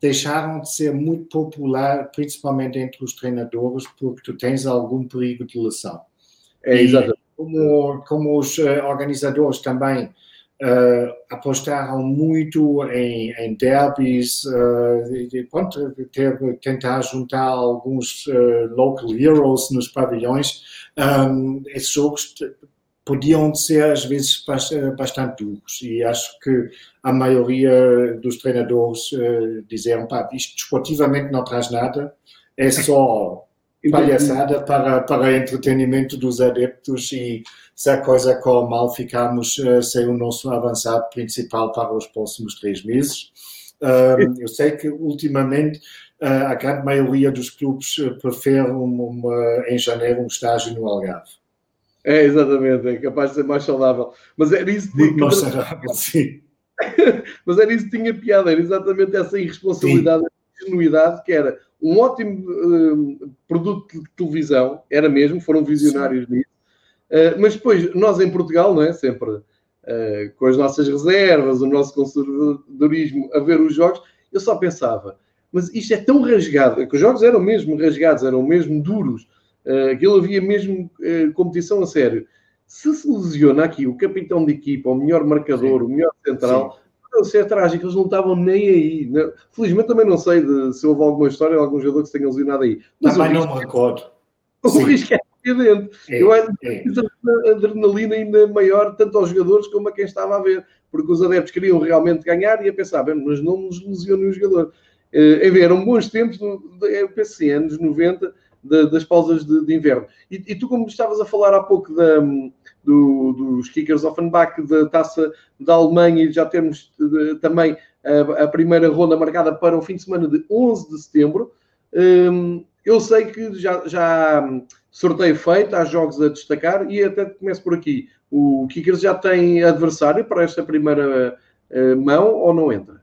deixaram de ser muito popular, principalmente entre os treinadores, porque tu tens algum perigo de lesão. É, exatamente. Como, como os uh, organizadores também uh, apostaram muito em, em derbys, uh, e, pronto, ter, tentar juntar alguns uh, local heroes nos pavilhões. Um, esses jogos podiam ser às vezes bastante duros e acho que a maioria dos treinadores uh, diziam, pá, isto desportivamente não traz nada, é só palhaçada para, para entretenimento dos adeptos e se a coisa corre mal, ficamos uh, sem o nosso avançado principal para os próximos três meses. Uh, eu sei que ultimamente a grande maioria dos clubes prefere uma, uma, em janeiro um estágio no Algarve. É, exatamente, é capaz de ser mais saudável. Mas era isso Muito mais saudável, sim. Mas era isso que tinha piada, era exatamente essa irresponsabilidade, sim. ingenuidade que era um ótimo uh, produto de televisão, era mesmo, foram visionários Sim. nisso, uh, mas depois nós em Portugal, não é? Sempre uh, com as nossas reservas, o nosso conservadorismo a ver os jogos, eu só pensava, mas isto é tão rasgado, que os jogos eram mesmo rasgados, eram mesmo duros, uh, aquilo havia mesmo competição a sério. Se se lesiona aqui o capitão de equipa, o melhor marcador, Sim. o melhor central, Sim se é trágico, eles não estavam nem aí. Né? Felizmente também não sei de, se houve alguma história de algum jogador que se tenha lesionado aí. Mas também não me recordo. O risco é evidente. É, Eu acho é. a adrenalina ainda maior, tanto aos jogadores como a quem estava a ver, porque os adeptos queriam realmente ganhar e a pensar, bem, mas não nos lesionem o jogador. Uh, em ver, eram bons tempos, eu penso assim, anos 90, de, das pausas de, de inverno. E, e, tu, como estavas a falar há pouco da, do, dos Kickers Offenbach, da taça da Alemanha, e já temos de, também a, a, primeira ronda marcada para o fim de semana de 11 de setembro. Um, eu sei que já, já sorteio feito, há jogos a destacar e até começo por aqui. O Kickers já tem adversário para esta primeira uh, mão ou não entra?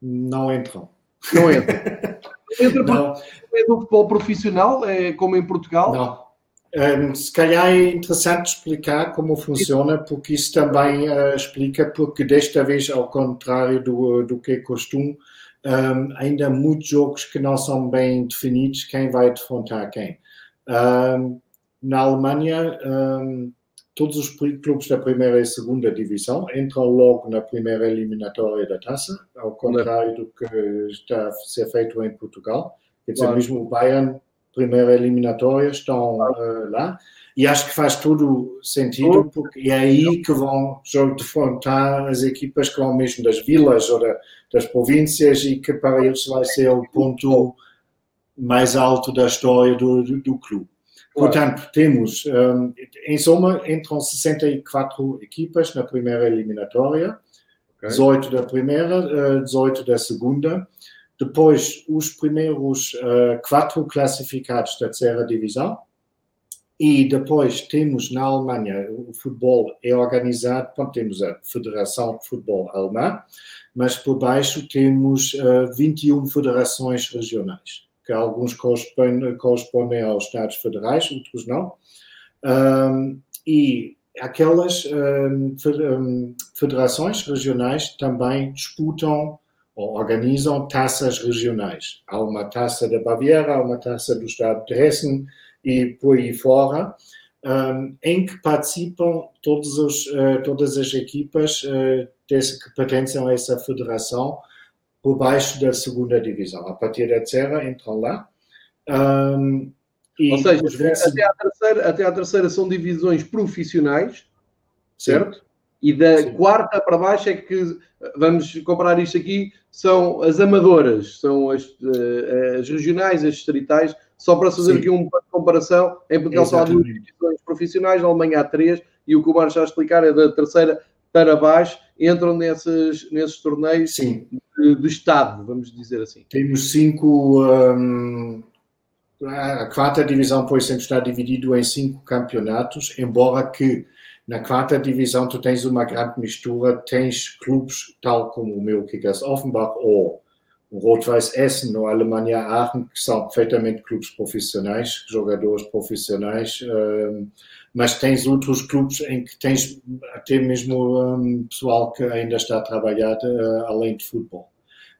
Não entram. Não entra. entra não. é do futebol profissional, é como em Portugal? Não. Um, se calhar é interessante explicar como funciona, porque isso também uh, explica porque desta vez, ao contrário do, do que é costume, um, ainda há muitos jogos que não são bem definidos quem vai defrontar quem. Um, na Alemanha, todos os clubes da primeira e segunda divisão entram logo na primeira eliminatória da taça, ao contrário do que está a ser feito em Portugal. Quer dizer, claro. mesmo o Bayern, primeira eliminatória, estão uh, lá. E acho que faz todo sentido, porque é aí que vão defrontar as equipas que vão mesmo das vilas ou da, das províncias e que para eles vai ser o ponto mais alto da história do, do, do clube. Portanto, temos, um, em soma, entram 64 equipas na primeira eliminatória, okay. 18 da primeira, 18 da segunda. Depois, os primeiros uh, quatro classificados da terceira divisão. E depois temos na Alemanha, o futebol é organizado, bom, temos a Federação de Futebol Alemã, mas por baixo temos uh, 21 federações regionais, que alguns correspondem, aos Estados Federais, outros não. Um, e aquelas um, federações regionais também disputam ou organizam taças regionais. Há uma taça da Baviera, há uma taça do Estado de Hessen e por aí fora, um, em que participam todos os, uh, todas as equipas uh, desse, que pertencem a essa federação por baixo da segunda divisão. A partir da terceira entram lá. Um, Ou seja, até, à terceira, até à terceira são divisões profissionais, certo? Sim. E da Sim. quarta para baixo é que, vamos comparar isto aqui, são as amadoras, são as, eh, as regionais, as distritais, só para fazer Sim. aqui uma comparação, em Portugal só há duas divisões profissionais, na Alemanha há três, e o que o Mário está a explicar é da terceira para baixo, entram nesses, nesses torneios de, de, Estado, vamos dizer assim. Temos cinco. Um, a quarta divisão, por exemplo, está dividido em cinco campeonatos, embora que na quarta divisão tu tens uma grande mistura, tens clubes tal como o meu Kickers Offenbach ou o Rot-Weiß Essen ou Alemanha Aachen, que são perfeitamente clubes profissionais, jogadores profissionais, um, mas tens outros clubes em que tens até mesmo um, pessoal que ainda está a trabalhar uh, além de futebol.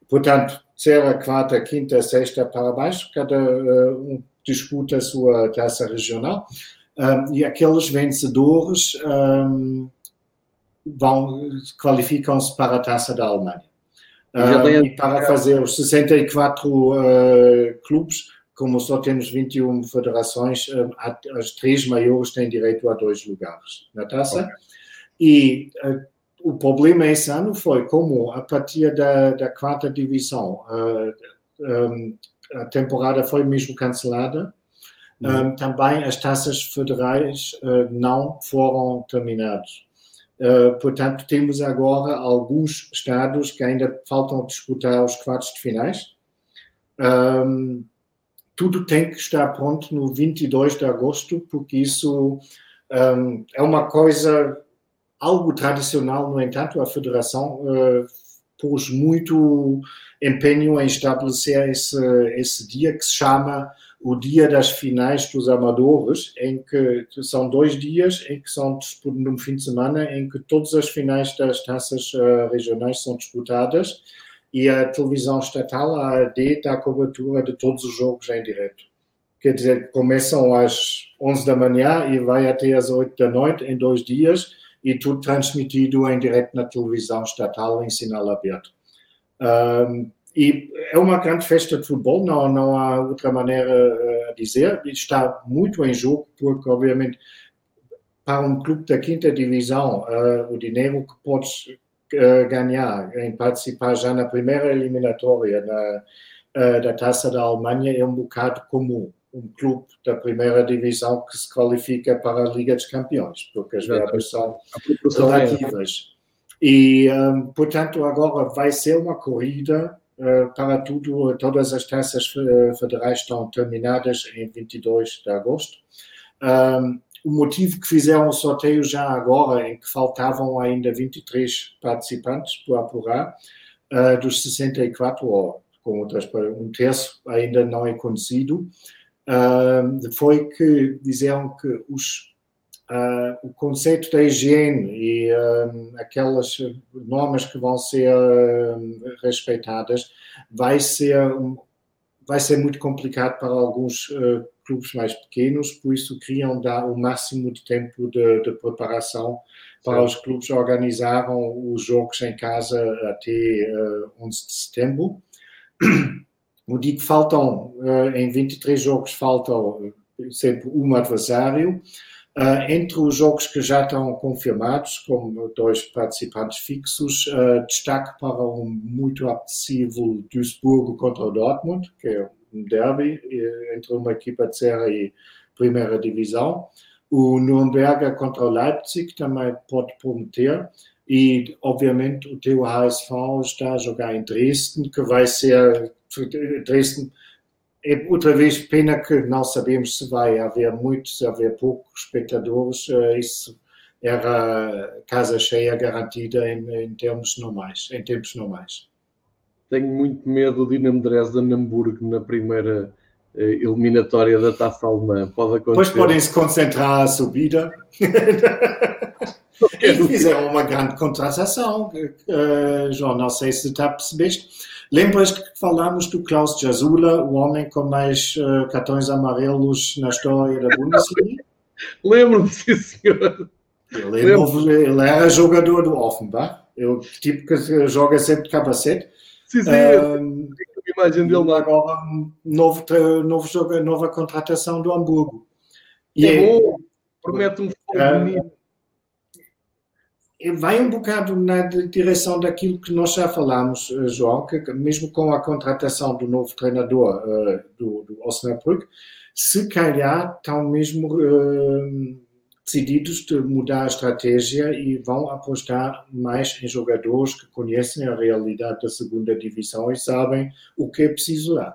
Portanto, terceira, quarta, quinta, sexta para baixo, cada uh, um disputa a sua taça regional um, e aqueles vencedores um, vão qualificam-se para a Taça da Alemanha. Um, e para fazer os 64 uh, clubes, como só temos 21 federações, uh, as três maiores têm direito a dois lugares na taça. Okay. E uh, o problema esse ano foi como, a partir da, da quarta divisão, um, a temporada foi mesmo cancelada um, também as taças federais uh, não foram terminadas. Uh, portanto, temos agora alguns estados que ainda faltam disputar os quartos de finais. Um, tudo tem que estar pronto no 22 de agosto, porque isso um, é uma coisa, algo tradicional, no entanto, a Federação uh, pôs muito empenho em estabelecer esse, esse dia que se chama o dia das finais dos amadores, em que são dois dias em que são num fim de semana em que todas as finais das taças uh, regionais são disputadas e a televisão estatal, a AD, dá cobertura de todos os jogos em direto. Quer dizer, começam às 11 da manhã e vai até às 8 da noite em dois dias e tudo transmitido em direto na televisão estatal em sinal aberto. Um, e é uma grande festa de futebol, não, não há outra maneira eh, a dizer. Está muito em jogo, porque, obviamente, para um clube da quinta divisão, uh, o dinheiro que podes ganhar em participar já na primeira eliminatória na, uh, da Taça da Alemanha é um bocado como um clube da primeira divisão que se qualifica para a Liga dos Campeões, porque as verbas são relativas. E, um, portanto, agora vai ser uma corrida eh, para tudo, todas as taças eh, federais estão terminadas em 22 de agosto. O motivo que fizeram o sorteio já agora, em que faltavam ainda 23 participantes para apurar, uh, dos 64, ou com outras, um terço ainda não é conhecido, uh, foi que disseram que os Uh, o conceito da higiene e aquelas normas que vão ser respeitadas vai ser, vai ser muito complicado para alguns clubes mais pequenos, por isso queriam dar o máximo de tempo de, de preparação para Sim. os clubes organizaram os jogos em casa até 11 de setembro. No dia que faltam, em 23 jogos, faltam sempre um adversário. Uh, entre os jogos que já estão confirmados, como dois participantes fixos, uh, destaque para um muito apetecível Duisburgo contra o Dortmund, que é um derby entre uma equipa de serra e primeira divisão. O Nürnberger contra o Leipzig também pode prometer. E, obviamente, o teu HSV está a jogar em Dresden, que vai ser. Dresden é outra vez pena que não sabemos se vai haver muitos, se haver poucos espectadores. Eh, isso era casa cheia garantida em, em termos normais, em tempos normais. Tenho muito medo de Dinamo Dresden-Hamburgo na primeira eh, eliminatória da Taça Alemã. Pode acontecer. Depois podem se concentrar a subida. e fizeram uma grande contratação. Uh, João, não sei se está percebeste. Lembras que falámos do Klaus Jasula, o homem com mais uh, cartões amarelos na história da Bundesliga? Lembro-me, sim, senhor. Ele, é ele era jogador do Offenbach. Eu, tipo que joga sempre de capacete. Sim, sim. Um, a imagem dele lá. Agora, novo, novo jogo, nova contratação do Hamburgo. E é, é bom. Promete um futebol uh, bonito. Vai um bocado na direção daquilo que nós já falámos, eh, João, que mesmo com a contratação do novo treinador uh, do, do Osnabrück, se calhar estão mesmo uh, decididos de mudar a estratégia e vão apostar mais em jogadores que conhecem a realidade da segunda divisão e sabem o que é preciso lá.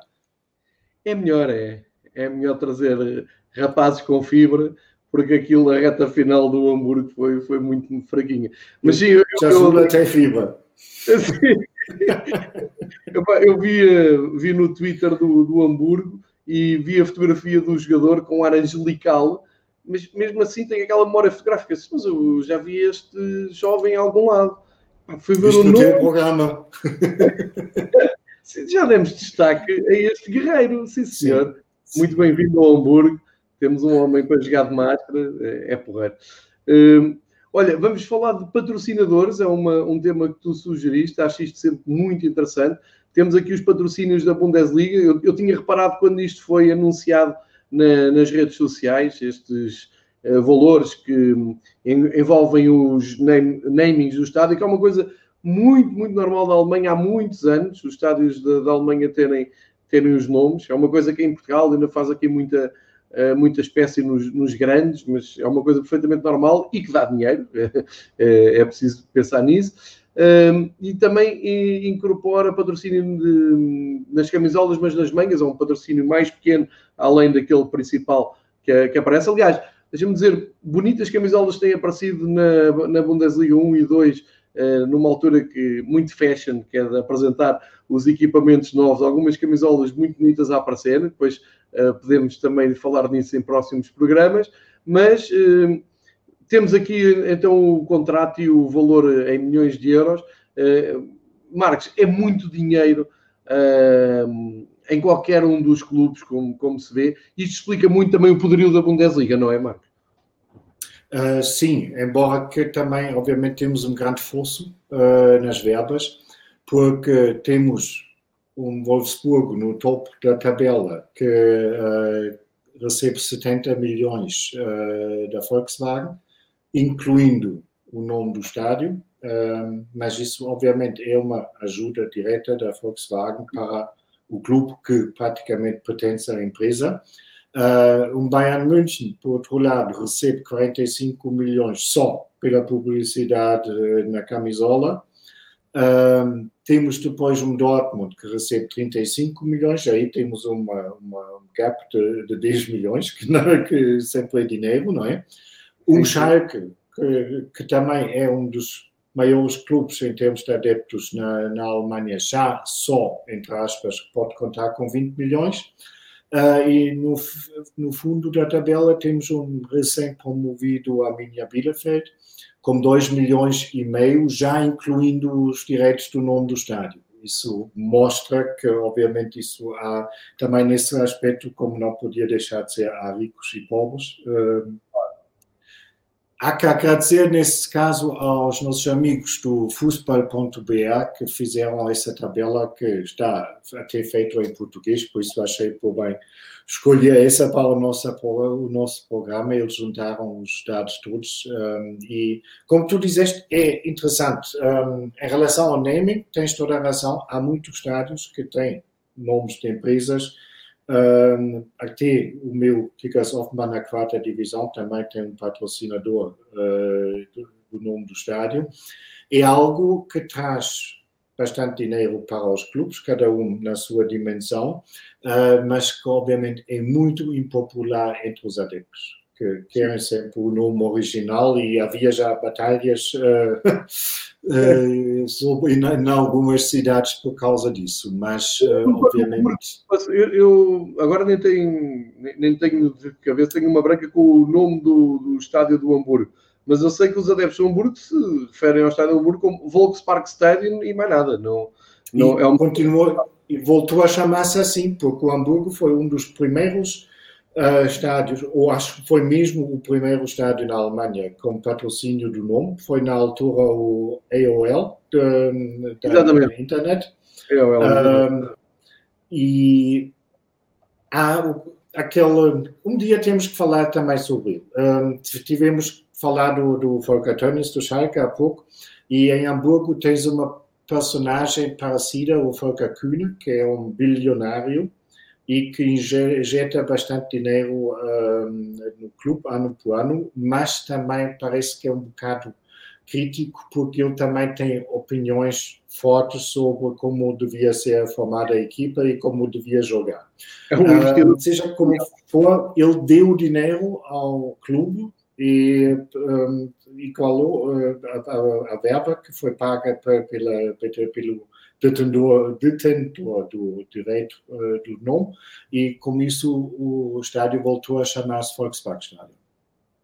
É melhor, é. É melhor trazer rapazes com fibra, porque aquilo, a reta final do Hamburgo foi, foi muito fraquinha. Mas sim, eu, Já eu, tem fibra. eu, vi, vi no Twitter do, do Hamburgo e vi a fotografia do jogador com ar angelical mas mesmo assim tem aquela memória fotográfica. Mas eu já vi este jovem em algum lado. Fui ver Isto o nome. programa. já demos destaque a este guerreiro, sim senhor. Sim. Muito bem-vindo ao Hamburgo. Temos um homem para jogar de máscara, é, é porreiro. Hum, olha, vamos falar de patrocinadores, é uma, um tema que tu sugeriste, acho isto sempre muito interessante. Temos aqui os patrocínios da Bundesliga. Eu, eu tinha reparado quando isto foi anunciado na, nas redes sociais, estes uh, valores que envolvem os name, namings do estádio, que é uma coisa muito, muito normal da Alemanha há muitos anos, os estádios da, da Alemanha terem, terem os nomes. É uma coisa que em Portugal ainda faz aqui muita, uh, muita espécie nos, nos, grandes, mas é uma coisa perfeitamente normal e que dá dinheiro, é, é preciso pensar nisso. Um, e também incorpora patrocínio de, nas camisolas, mas nas mangas, é um patrocínio mais pequeno, além daquele principal que, que aparece. Aliás, deixa-me dizer, bonitas camisolas têm aparecido na, na Bundesliga 1 e 2, uh, numa altura que muito fashion, que é de apresentar os equipamentos novos, algumas camisolas muito bonitas a aparecer, depois podemos também falar nisso em próximos programas, mas uh, temos aqui então o contrato e o valor em milhões de euros. Uh, Marcos, é muito dinheiro em qualquer um dos clubes, como, como se vê. Isto explica muito também o poderio da Bundesliga, não é, Marcos? Uh, sim, embora que também, obviamente, temos um grande esforço uh, nas verbas, porque temos um Wolfsburgo no topo da tabela que uh, recebe 70 milhões da Volkswagen, incluindo o nome do estádio, mas isso obviamente é uma ajuda direta da Volkswagen para o clube que praticamente pertence à empresa. Uh, um Bayern München, por outro lado, recebe 45 milhões só pela publicidade na camisola. Uh, temos depois um Dortmund que recebe 35 milhões, aí temos uma, uma um gap de, de 10 milhões, que, não, que sempre é dinheiro, não é? Um Schalke, que, que, também é um dos maiores clubes em termos de adeptos na, na Alemanha, já só, entre aspas, pode contar com 20 milhões. Uh, e no, no fundo da tabela temos um recém-promovido Arminia Bielefeld, com 2 milhões e meio, já incluindo os direitos do nome do estádio. Isso mostra que, obviamente, isso há também nesse aspecto, como não podia deixar de ser, há ricos e pobres. Uh, Há que agradecer, nesse caso, aos nossos amigos do Fußball.br que fizeram essa tabela que está até feita em português, por isso achei por bem escolher essa para o nosso, para o nosso programa. Eles juntaram os dados todos um, e, como tu disseste, é interessante. Um, em relação ao naming, tens toda a razão. Há muitos dados que têm nomes de empresas Um, até o meu Kickers Offenbach na quarta divisão também tem um patrocinador uh, do, nome do estádio. É algo que traz bastante dinheiro para os clubes, cada um na sua dimensão, uh, mas que obviamente é muito impopular entre os adeptos que querem sempre o nome original e havia já batalhas uh, uh, sobre, em, em, algumas cidades por causa disso, mas uh, obviamente... Eu, eu, agora nem tenho, nem tenho de cabeça, tenho uma branca com o nome do, do estádio do Hamburgo, mas eu sei que os adeptos do Hamburgo se referem ao estádio do Hamburgo como Volkspark Stadium e mais nada, não... não e é um... continuou, e voltou a chamar-se assim, porque o Hamburgo foi um dos primeiros uh, estádios, ou acho que foi mesmo o primeiro estádio na Alemanha com patrocínio do nome, foi na altura o AOL da internet. AOL. Um, e há aquele. Um dia temos que falar também sobre ele. Um, tivemos que falar do, do Volker Tönnies, do Schalke, há pouco, e em Hamburgo tens uma personagem parecida, o Volker Kühne, que é um bilionário, e que injeta bastante dinheiro um, no clube ano por ano, mas também parece que é um bocado crítico porque ele também tem opiniões fortes sobre como devia ser formada a equipa e como devia jogar. É um uh, seja como for, ele deu dinheiro ao clube e um, igualou uh, a, a, verba que foi paga pela, pelo detentor, detentor do direito uh, do nome, e com isso o estádio voltou a chamar-se Stadium.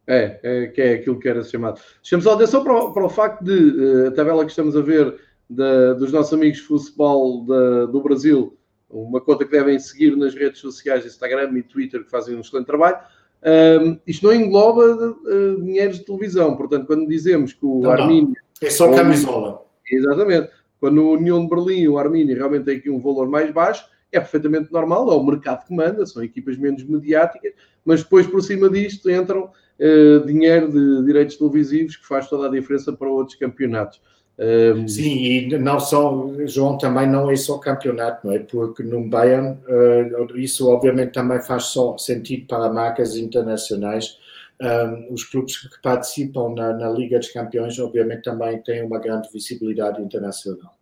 É, é, que é aquilo que era chamado. Chamamos a atenção para o, para o facto de uh, a tabela que estamos a ver da, dos nossos amigos de futebol da, do Brasil, uma conta que devem seguir nas redes sociais, Instagram e Twitter, que fazem um excelente trabalho. Um, isto não engloba uh, dinheiros de televisão, portanto, quando dizemos que o não. É só camisola. Exatamente. Quando União de Berlim e o Arminia realmente têm aqui um valor mais baixo, é perfeitamente normal, é o mercado que manda, são equipas menos mediáticas, mas depois por cima disto entram uh, dinheiro de direitos televisivos que faz toda a diferença para outros campeonatos. Um... Sim, e não só, João, também não é só campeonato, não é? Porque no Bayern, uh, isso obviamente também faz só sentido para marcas internacionais. Um, os clubes que participam na, na, Liga dos Campeões, obviamente, também têm uma grande visibilidade internacional.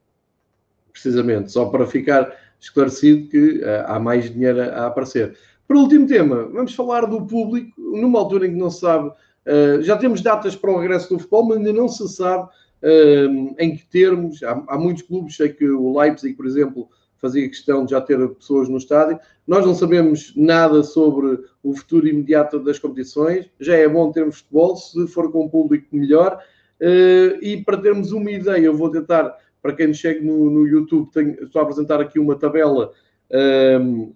Precisamente, só para ficar esclarecido que uh, há mais dinheiro a, aparecer. Para o último tema, vamos falar do público, numa altura em que não se sabe, uh, já temos datas para o regresso do futebol, mas ainda não se sabe uh, em que termos. Há, há muitos clubes, sei que o Leipzig, por exemplo, fazia questão de já ter pessoas no estádio. Nós não sabemos nada sobre o futuro imediato das competições. Já é bom termos futebol, se for com um público melhor. Uh, e para termos uma ideia, eu vou tentar, para quem chegue no, no YouTube, tenho, estou a apresentar aqui uma tabela um, ehm,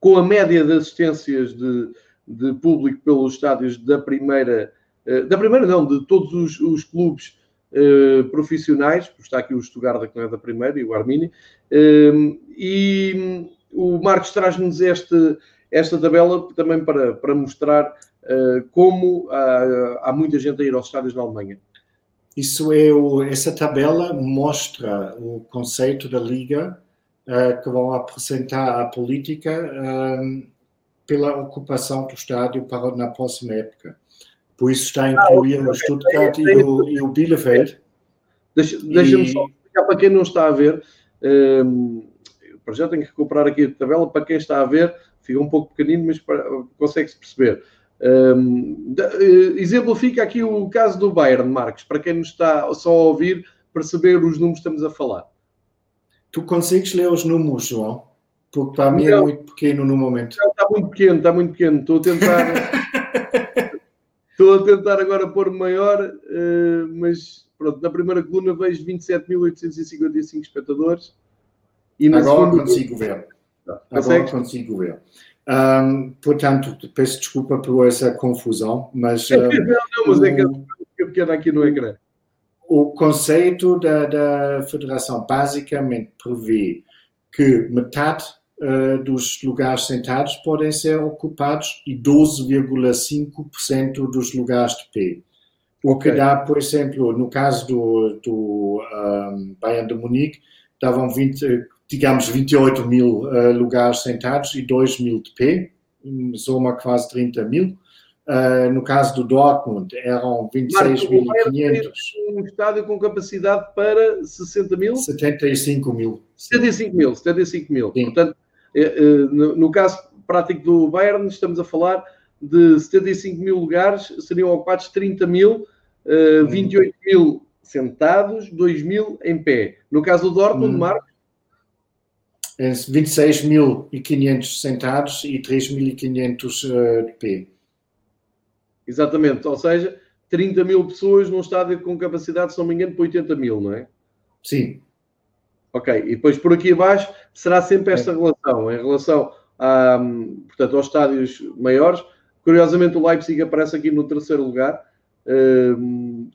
com a média de assistências de, de público pelos estádios da primeira, uh, da primeira não, de todos os, os clubes uh, profissionais, está aqui o Stuttgart que não é da primeira, e o Armini, uh, e o Marcos traz-nos esta, tabela também para, para mostrar uh, como há, há, muita gente a ir aos estádios na Alemanha. Isso é o, essa tabela mostra o conceito da liga que vão apresentar a política pela ocupação do estádio para na próxima época. Por isso está a incluir ah, o Stuttgart e o, e o Bielefeld. Deixa-me deixa só explicar para quem não está a ver. Um, para já tenho que recuperar aqui a tabela. Para quem está a ver, fica um pouco pequenino, mas consegue-se perceber. Um, uh, exemplifica aqui o caso do Bayern, Marcos, para quem nos está só a ouvir, perceber os números que estamos a falar. Tu consegues ler os números, João? Porque para mim é muito pequeno no momento. Está muito pequeno, está muito pequeno. Estou a tentar. Estou a tentar agora pôr maior, uh, mas pronto, na primeira coluna vejo 27.855 espectadores. E na agora segunda... consigo ver. Tá. Agora consigo ver. Um, portanto, peço desculpa por essa confusão, mas. Um, não, não, mas é que é pequena aqui no ecrã. O conceito da, da federação basicamente prevê que metade uh, dos lugares sentados podem ser ocupados e 12,5% dos lugares de pé. O que dá, por exemplo, no caso do, do um, Bayern de Munique, davam 20, digamos, 28 mil uh, lugares sentados e 2 mil de pé, soma quase 30 mil. Uh, no caso do Dortmund, eram 26.500. Um estádio com capacidade para 60 mil? 75 mil. 75 mil, 75 mil. Sim. Portanto, eh, eh, no caso prático do Bayern, estamos a falar de 75 mil lugares, seriam ocupados 30 mil, 28 hum. mil sentados, 2 mil em pé. No caso do Dortmund, hum. Marcos? 26.500 sentados e 3.500 de pé. Exatamente, ou seja, 30 mil pessoas num estádio com capacidade, se não me engano, para 80 mil, não é? Sim. Ok, e depois por aqui abaixo será sempre esta é. relação, em relação a, portanto, aos estádios maiores. Curiosamente, o Leipzig aparece aqui no terceiro lugar,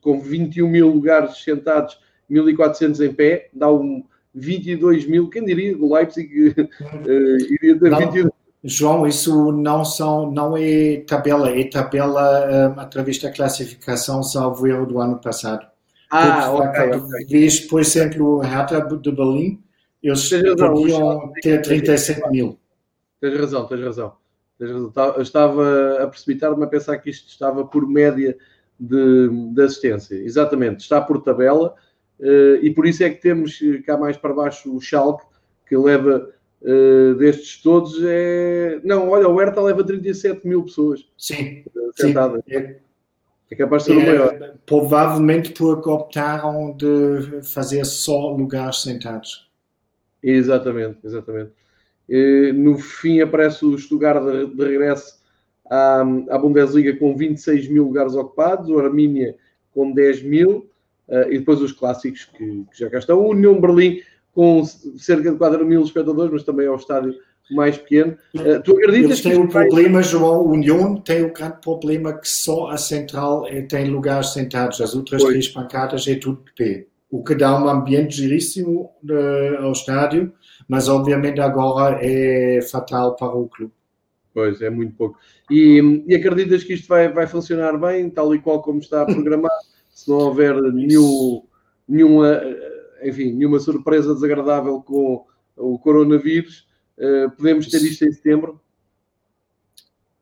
com 21 mil lugares sentados, 1400 em pé, dá um 22 mil. Quem diria que o Leipzig uh, iria ter 22 João, isso não, são, não é tabela, é tabela um, através da classificação, salvo erro do ano passado. Ah, ok. okay. Vês, por exemplo, o Hertha de Berlim, eles podiam ter 37 mil. Tens razão, tens razão. Tens razão. Eu estava a precipitar-me a pensar que isto estava por média de, de assistência. Exatamente, está por tabela uh, e por isso é que temos cá mais para baixo o Schalke, que leva uh, destes todos é. Não, olha, o Hertha leva 37 mil pessoas. Sim. Sentadas. Sim. É, é capaz de ser é, o maior. Provavelmente porque optaram de fazer só lugares sentados. Exatamente, exatamente. E, no fim aparece o Stuttgart de, de regresso à, à, Bundesliga com 26 mil lugares ocupados, o Armínia com 10 mil, uh, e depois os clássicos que, que já cá estão. O União Berlim com cerca de 4 mil espectadores, mas também é estádio mais pequeno. Uh, tu acreditas Eles têm o problema, João, União tem o grande problema que só a central é, tem lugares sentados, as outras três pancadas é tudo de pé. O que dá um ambiente giríssimo uh, ao estádio, mas obviamente agora é fatal para o clube. Pois, é muito pouco. E, e acreditas que isto vai, vai funcionar bem, tal e qual como está programado, se não houver nenhum, nenhuma enfim, nenhuma surpresa desagradável com o coronavírus. Uh, podemos ter isto em setembro?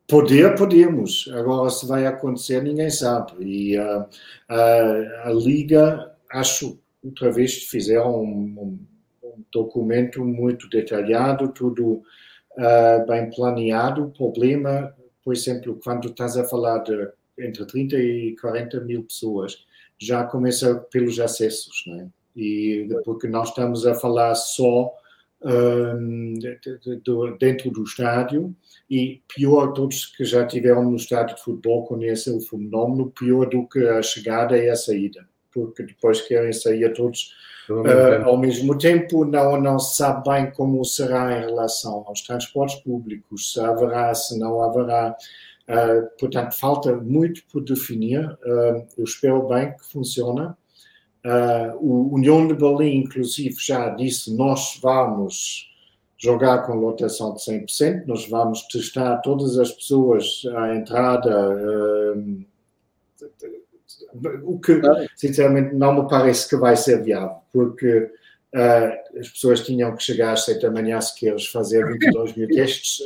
Poder, podemos. Agora, se vai acontecer, ninguém sabe. E uh, uh, a Liga, acho, outra vez, fizeram um, um documento muito detalhado, tudo bem planeado. O problema, por exemplo, quando estás a falar de entre 30 e 40 mil pessoas, já começa pelos acessos, não é? e porque nós estamos a falar só um, dentro do estádio e pior, todos que já tiveram no estádio de futebol conhecem o fenómeno, pior do que a chegada e a saída, porque depois querem sair todos uh, ao mesmo tempo, não, não se sabe bem como será em relação aos transportes públicos, se haverá, se não haverá. Uh, portanto, falta muito por definir. Uh, eu espero bem que funcione Uh, o União de Berlim, inclusive, já disse: nós vamos jogar com lotação de 100%, nós vamos testar todas as pessoas à entrada. Uh, o que, sinceramente, não me parece que vai ser viável, porque uh, as pessoas tinham que chegar às 7 da manhã se queres fazer 22 mil testes,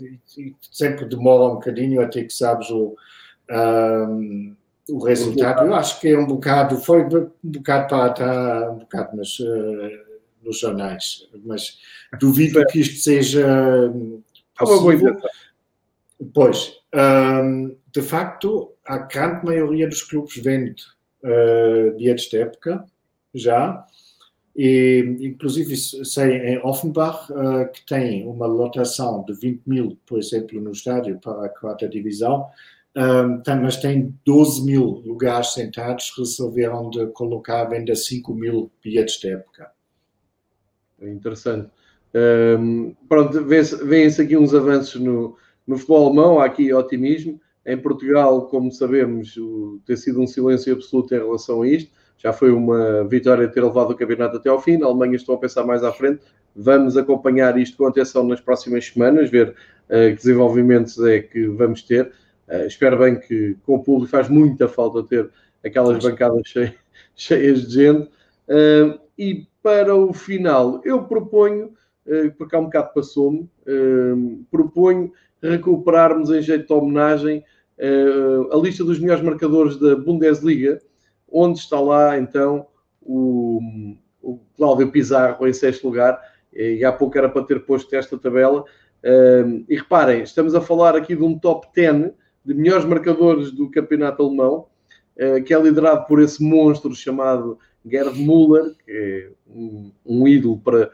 e, e sempre demora um bocadinho até que sabes o o resultado. Eu acho que é um bocado, foi um bocado para estar um bocado nos, uh, nos jornais, mas duvido que isto seja possível. Pois, um, de facto, a grande maioria dos clubes vende uh, bilhetes de época, já, e inclusive sei em Offenbach uh, que tem uma lotação de 20 mil, por exemplo, no estádio para a quarta divisão, um, mas tem 12 mil lugares sentados, resolveram de colocar à venda 5 mil bilhetes de época. Interessante. Um, pronto, vêm-se aqui uns avanços no, no futebol alemão, há aqui otimismo. Em Portugal, como sabemos, o, tem sido um silêncio absoluto em relação a isto. Já foi uma vitória ter levado o campeonato até ao fim. Na Alemanha estão a pensar mais à frente. Vamos acompanhar isto com atenção nas próximas semanas, ver uh, que desenvolvimentos é que vamos ter. Uh, espero bem que com o público faz muita falta ter aquelas bancadas cheias, cheias de gente. Uh, e para o final, eu proponho, porque há um bocado passou-me, proponho recuperarmos em jeito de homenagem a lista dos melhores marcadores da Bundesliga, onde está lá então o, o Cláudio Pizarro em sexto lugar, e há pouco era para ter posto esta tabela. e reparem, estamos a falar aqui de um top 10 de melhores marcadores do campeonato alemão, uh, que é liderado por esse monstro chamado Gerd Müller, que é um, um, ídolo para,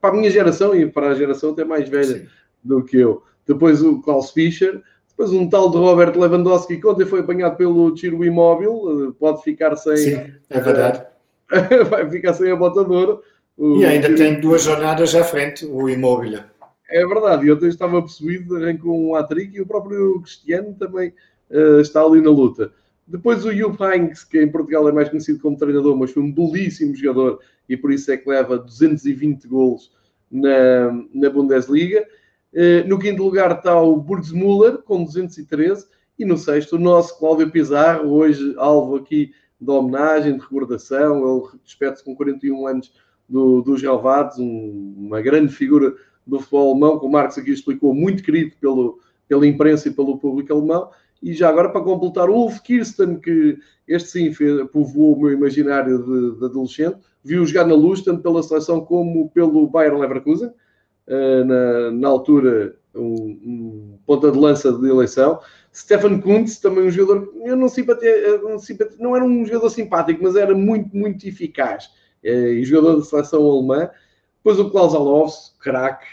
para a minha geração e para a geração até mais velha Sim. do que eu. Depois o Klaus Fischer, depois um tal de Robert Lewandowski, que ontem foi apanhado pelo tiro imóvel, uh, pode ficar sem. Sim, é verdade. vai ficar sem a botadora. E ainda tem duas jornadas à frente, o imóvel. É verdade, eu estava possuído, arrancou um hat-trick e o próprio Cristiano também uh, está ali na luta. Depois o Jupp Heynckes, que em Portugal é mais conhecido como treinador, mas foi um belíssimo jogador e por isso é que leva 220 golos na, na Bundesliga. Uh, no quinto lugar está o Burgs Müller, com 213. E no sexto, o nosso Cláudio Pizarro, hoje alvo aqui de homenagem, de recordação. Ele despede-se com 41 anos do, dos Relvados, um, uma grande figura do futebol alemão, como o Marcos aqui explicou, muito querido pelo, pela imprensa e pelo público alemão. E já agora, para completar, o Ulf Kirsten, que este sim povoou o meu imaginário de, de, adolescente, viu jogar na luz, tanto pela seleção como pelo Bayern Leverkusen, uh, na, na altura, um, um, ponta de lança de eleição. Stefan Kuntz, também um jogador, eu não, simpatia, não, simpatia, não era um jogador simpático, mas era muito, muito eficaz. Uh, e jogador da seleção alemã. Depois o Klaus Alofs, craque,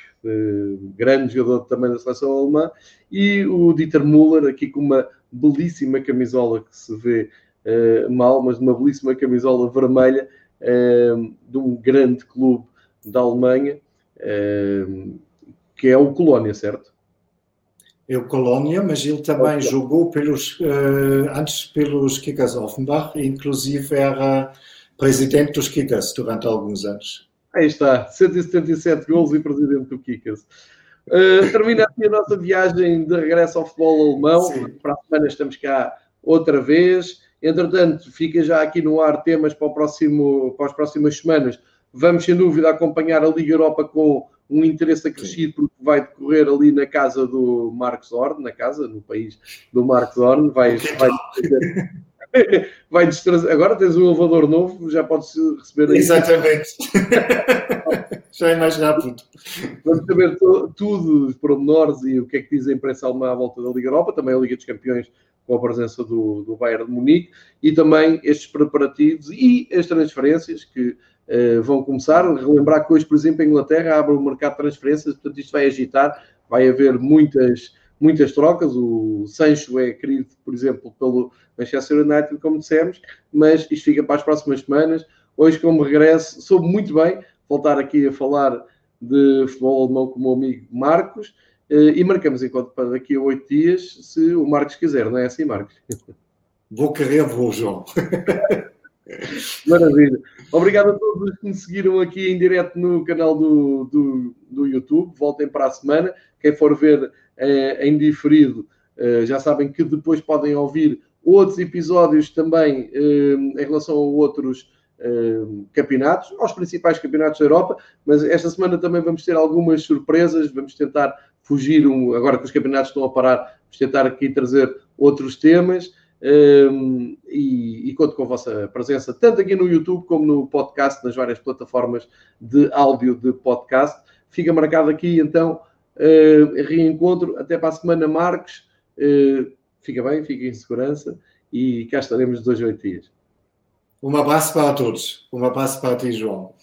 grande jogador também da seleção alemã, e o Dieter Müller, aqui com uma belíssima camisola que se vê uh, mal, mas uma belíssima camisola vermelha uh, de um grande clube da Alemanha, uh, que é o Colónia, certo? É o Colónia, mas ele também jogou pelos, antes pelos Kickers Offenbach, inclusive era presidente dos Kickers durante alguns anos. Aí está, 177 gols e presidente do Kickers. Uh, termina aqui a nossa viagem de regresso ao futebol alemão. Sim. Para a semana estamos cá outra vez. Entretanto, fica já aqui no ar temas para, o próximo, para as próximas semanas. Vamos, sem dúvida, acompanhar a Liga Europa com um interesse acrescido, porque vai decorrer ali na casa do Marcos Horn, na casa, no país do Marcos Horn. Vai, vai, vai destrazer. Agora tens um elevador novo, já podes receber aí. Exatamente. já é mais rápido. Vamos saber tudo, os pormenores e o que é que diz a imprensa alemã à volta da Liga Europa, também a Liga dos Campeões com a presença do, do Bayern de Munique e também estes preparativos e as transferências que uh, vão começar. Relembrar que hoje, por exemplo, a Inglaterra abre o mercado de transferências, portanto isto vai agitar, vai haver muitas muitas trocas. O Sancho é querido, por exemplo, pelo Manchester United, como dissemos, mas isto fica para as próximas semanas. Hoje, como regresso, soube muito bem voltar aqui a falar de futebol alemão com o meu amigo Marcos eh, e marcamos enquanto para daqui a oito dias, se o Marcos quiser, não é assim, Marcos? Vou querer, vou, João. Maravilha. Obrigado a todos os que me seguiram aqui em direto no canal do, do, do YouTube. Voltem para a semana. Quem for ver eh, em diferido, eh, já sabem que depois podem ouvir outros episódios também eh, em relação a outros campeonatos, aos principais campeonatos da Europa, mas esta semana também vamos ter algumas surpresas, vamos tentar fugir, um, agora que os campeonatos estão a parar, vamos tentar aqui trazer outros temas. E, e, conto com a vossa presença tanto aqui no YouTube como no podcast, nas várias plataformas de áudio de podcast. Fica marcado aqui então reencontro até para a semana, Marcos. Fica bem, fica em segurança e cá estaremos dois, oito dias. Um abraço para todos. Um abraço para ti, João.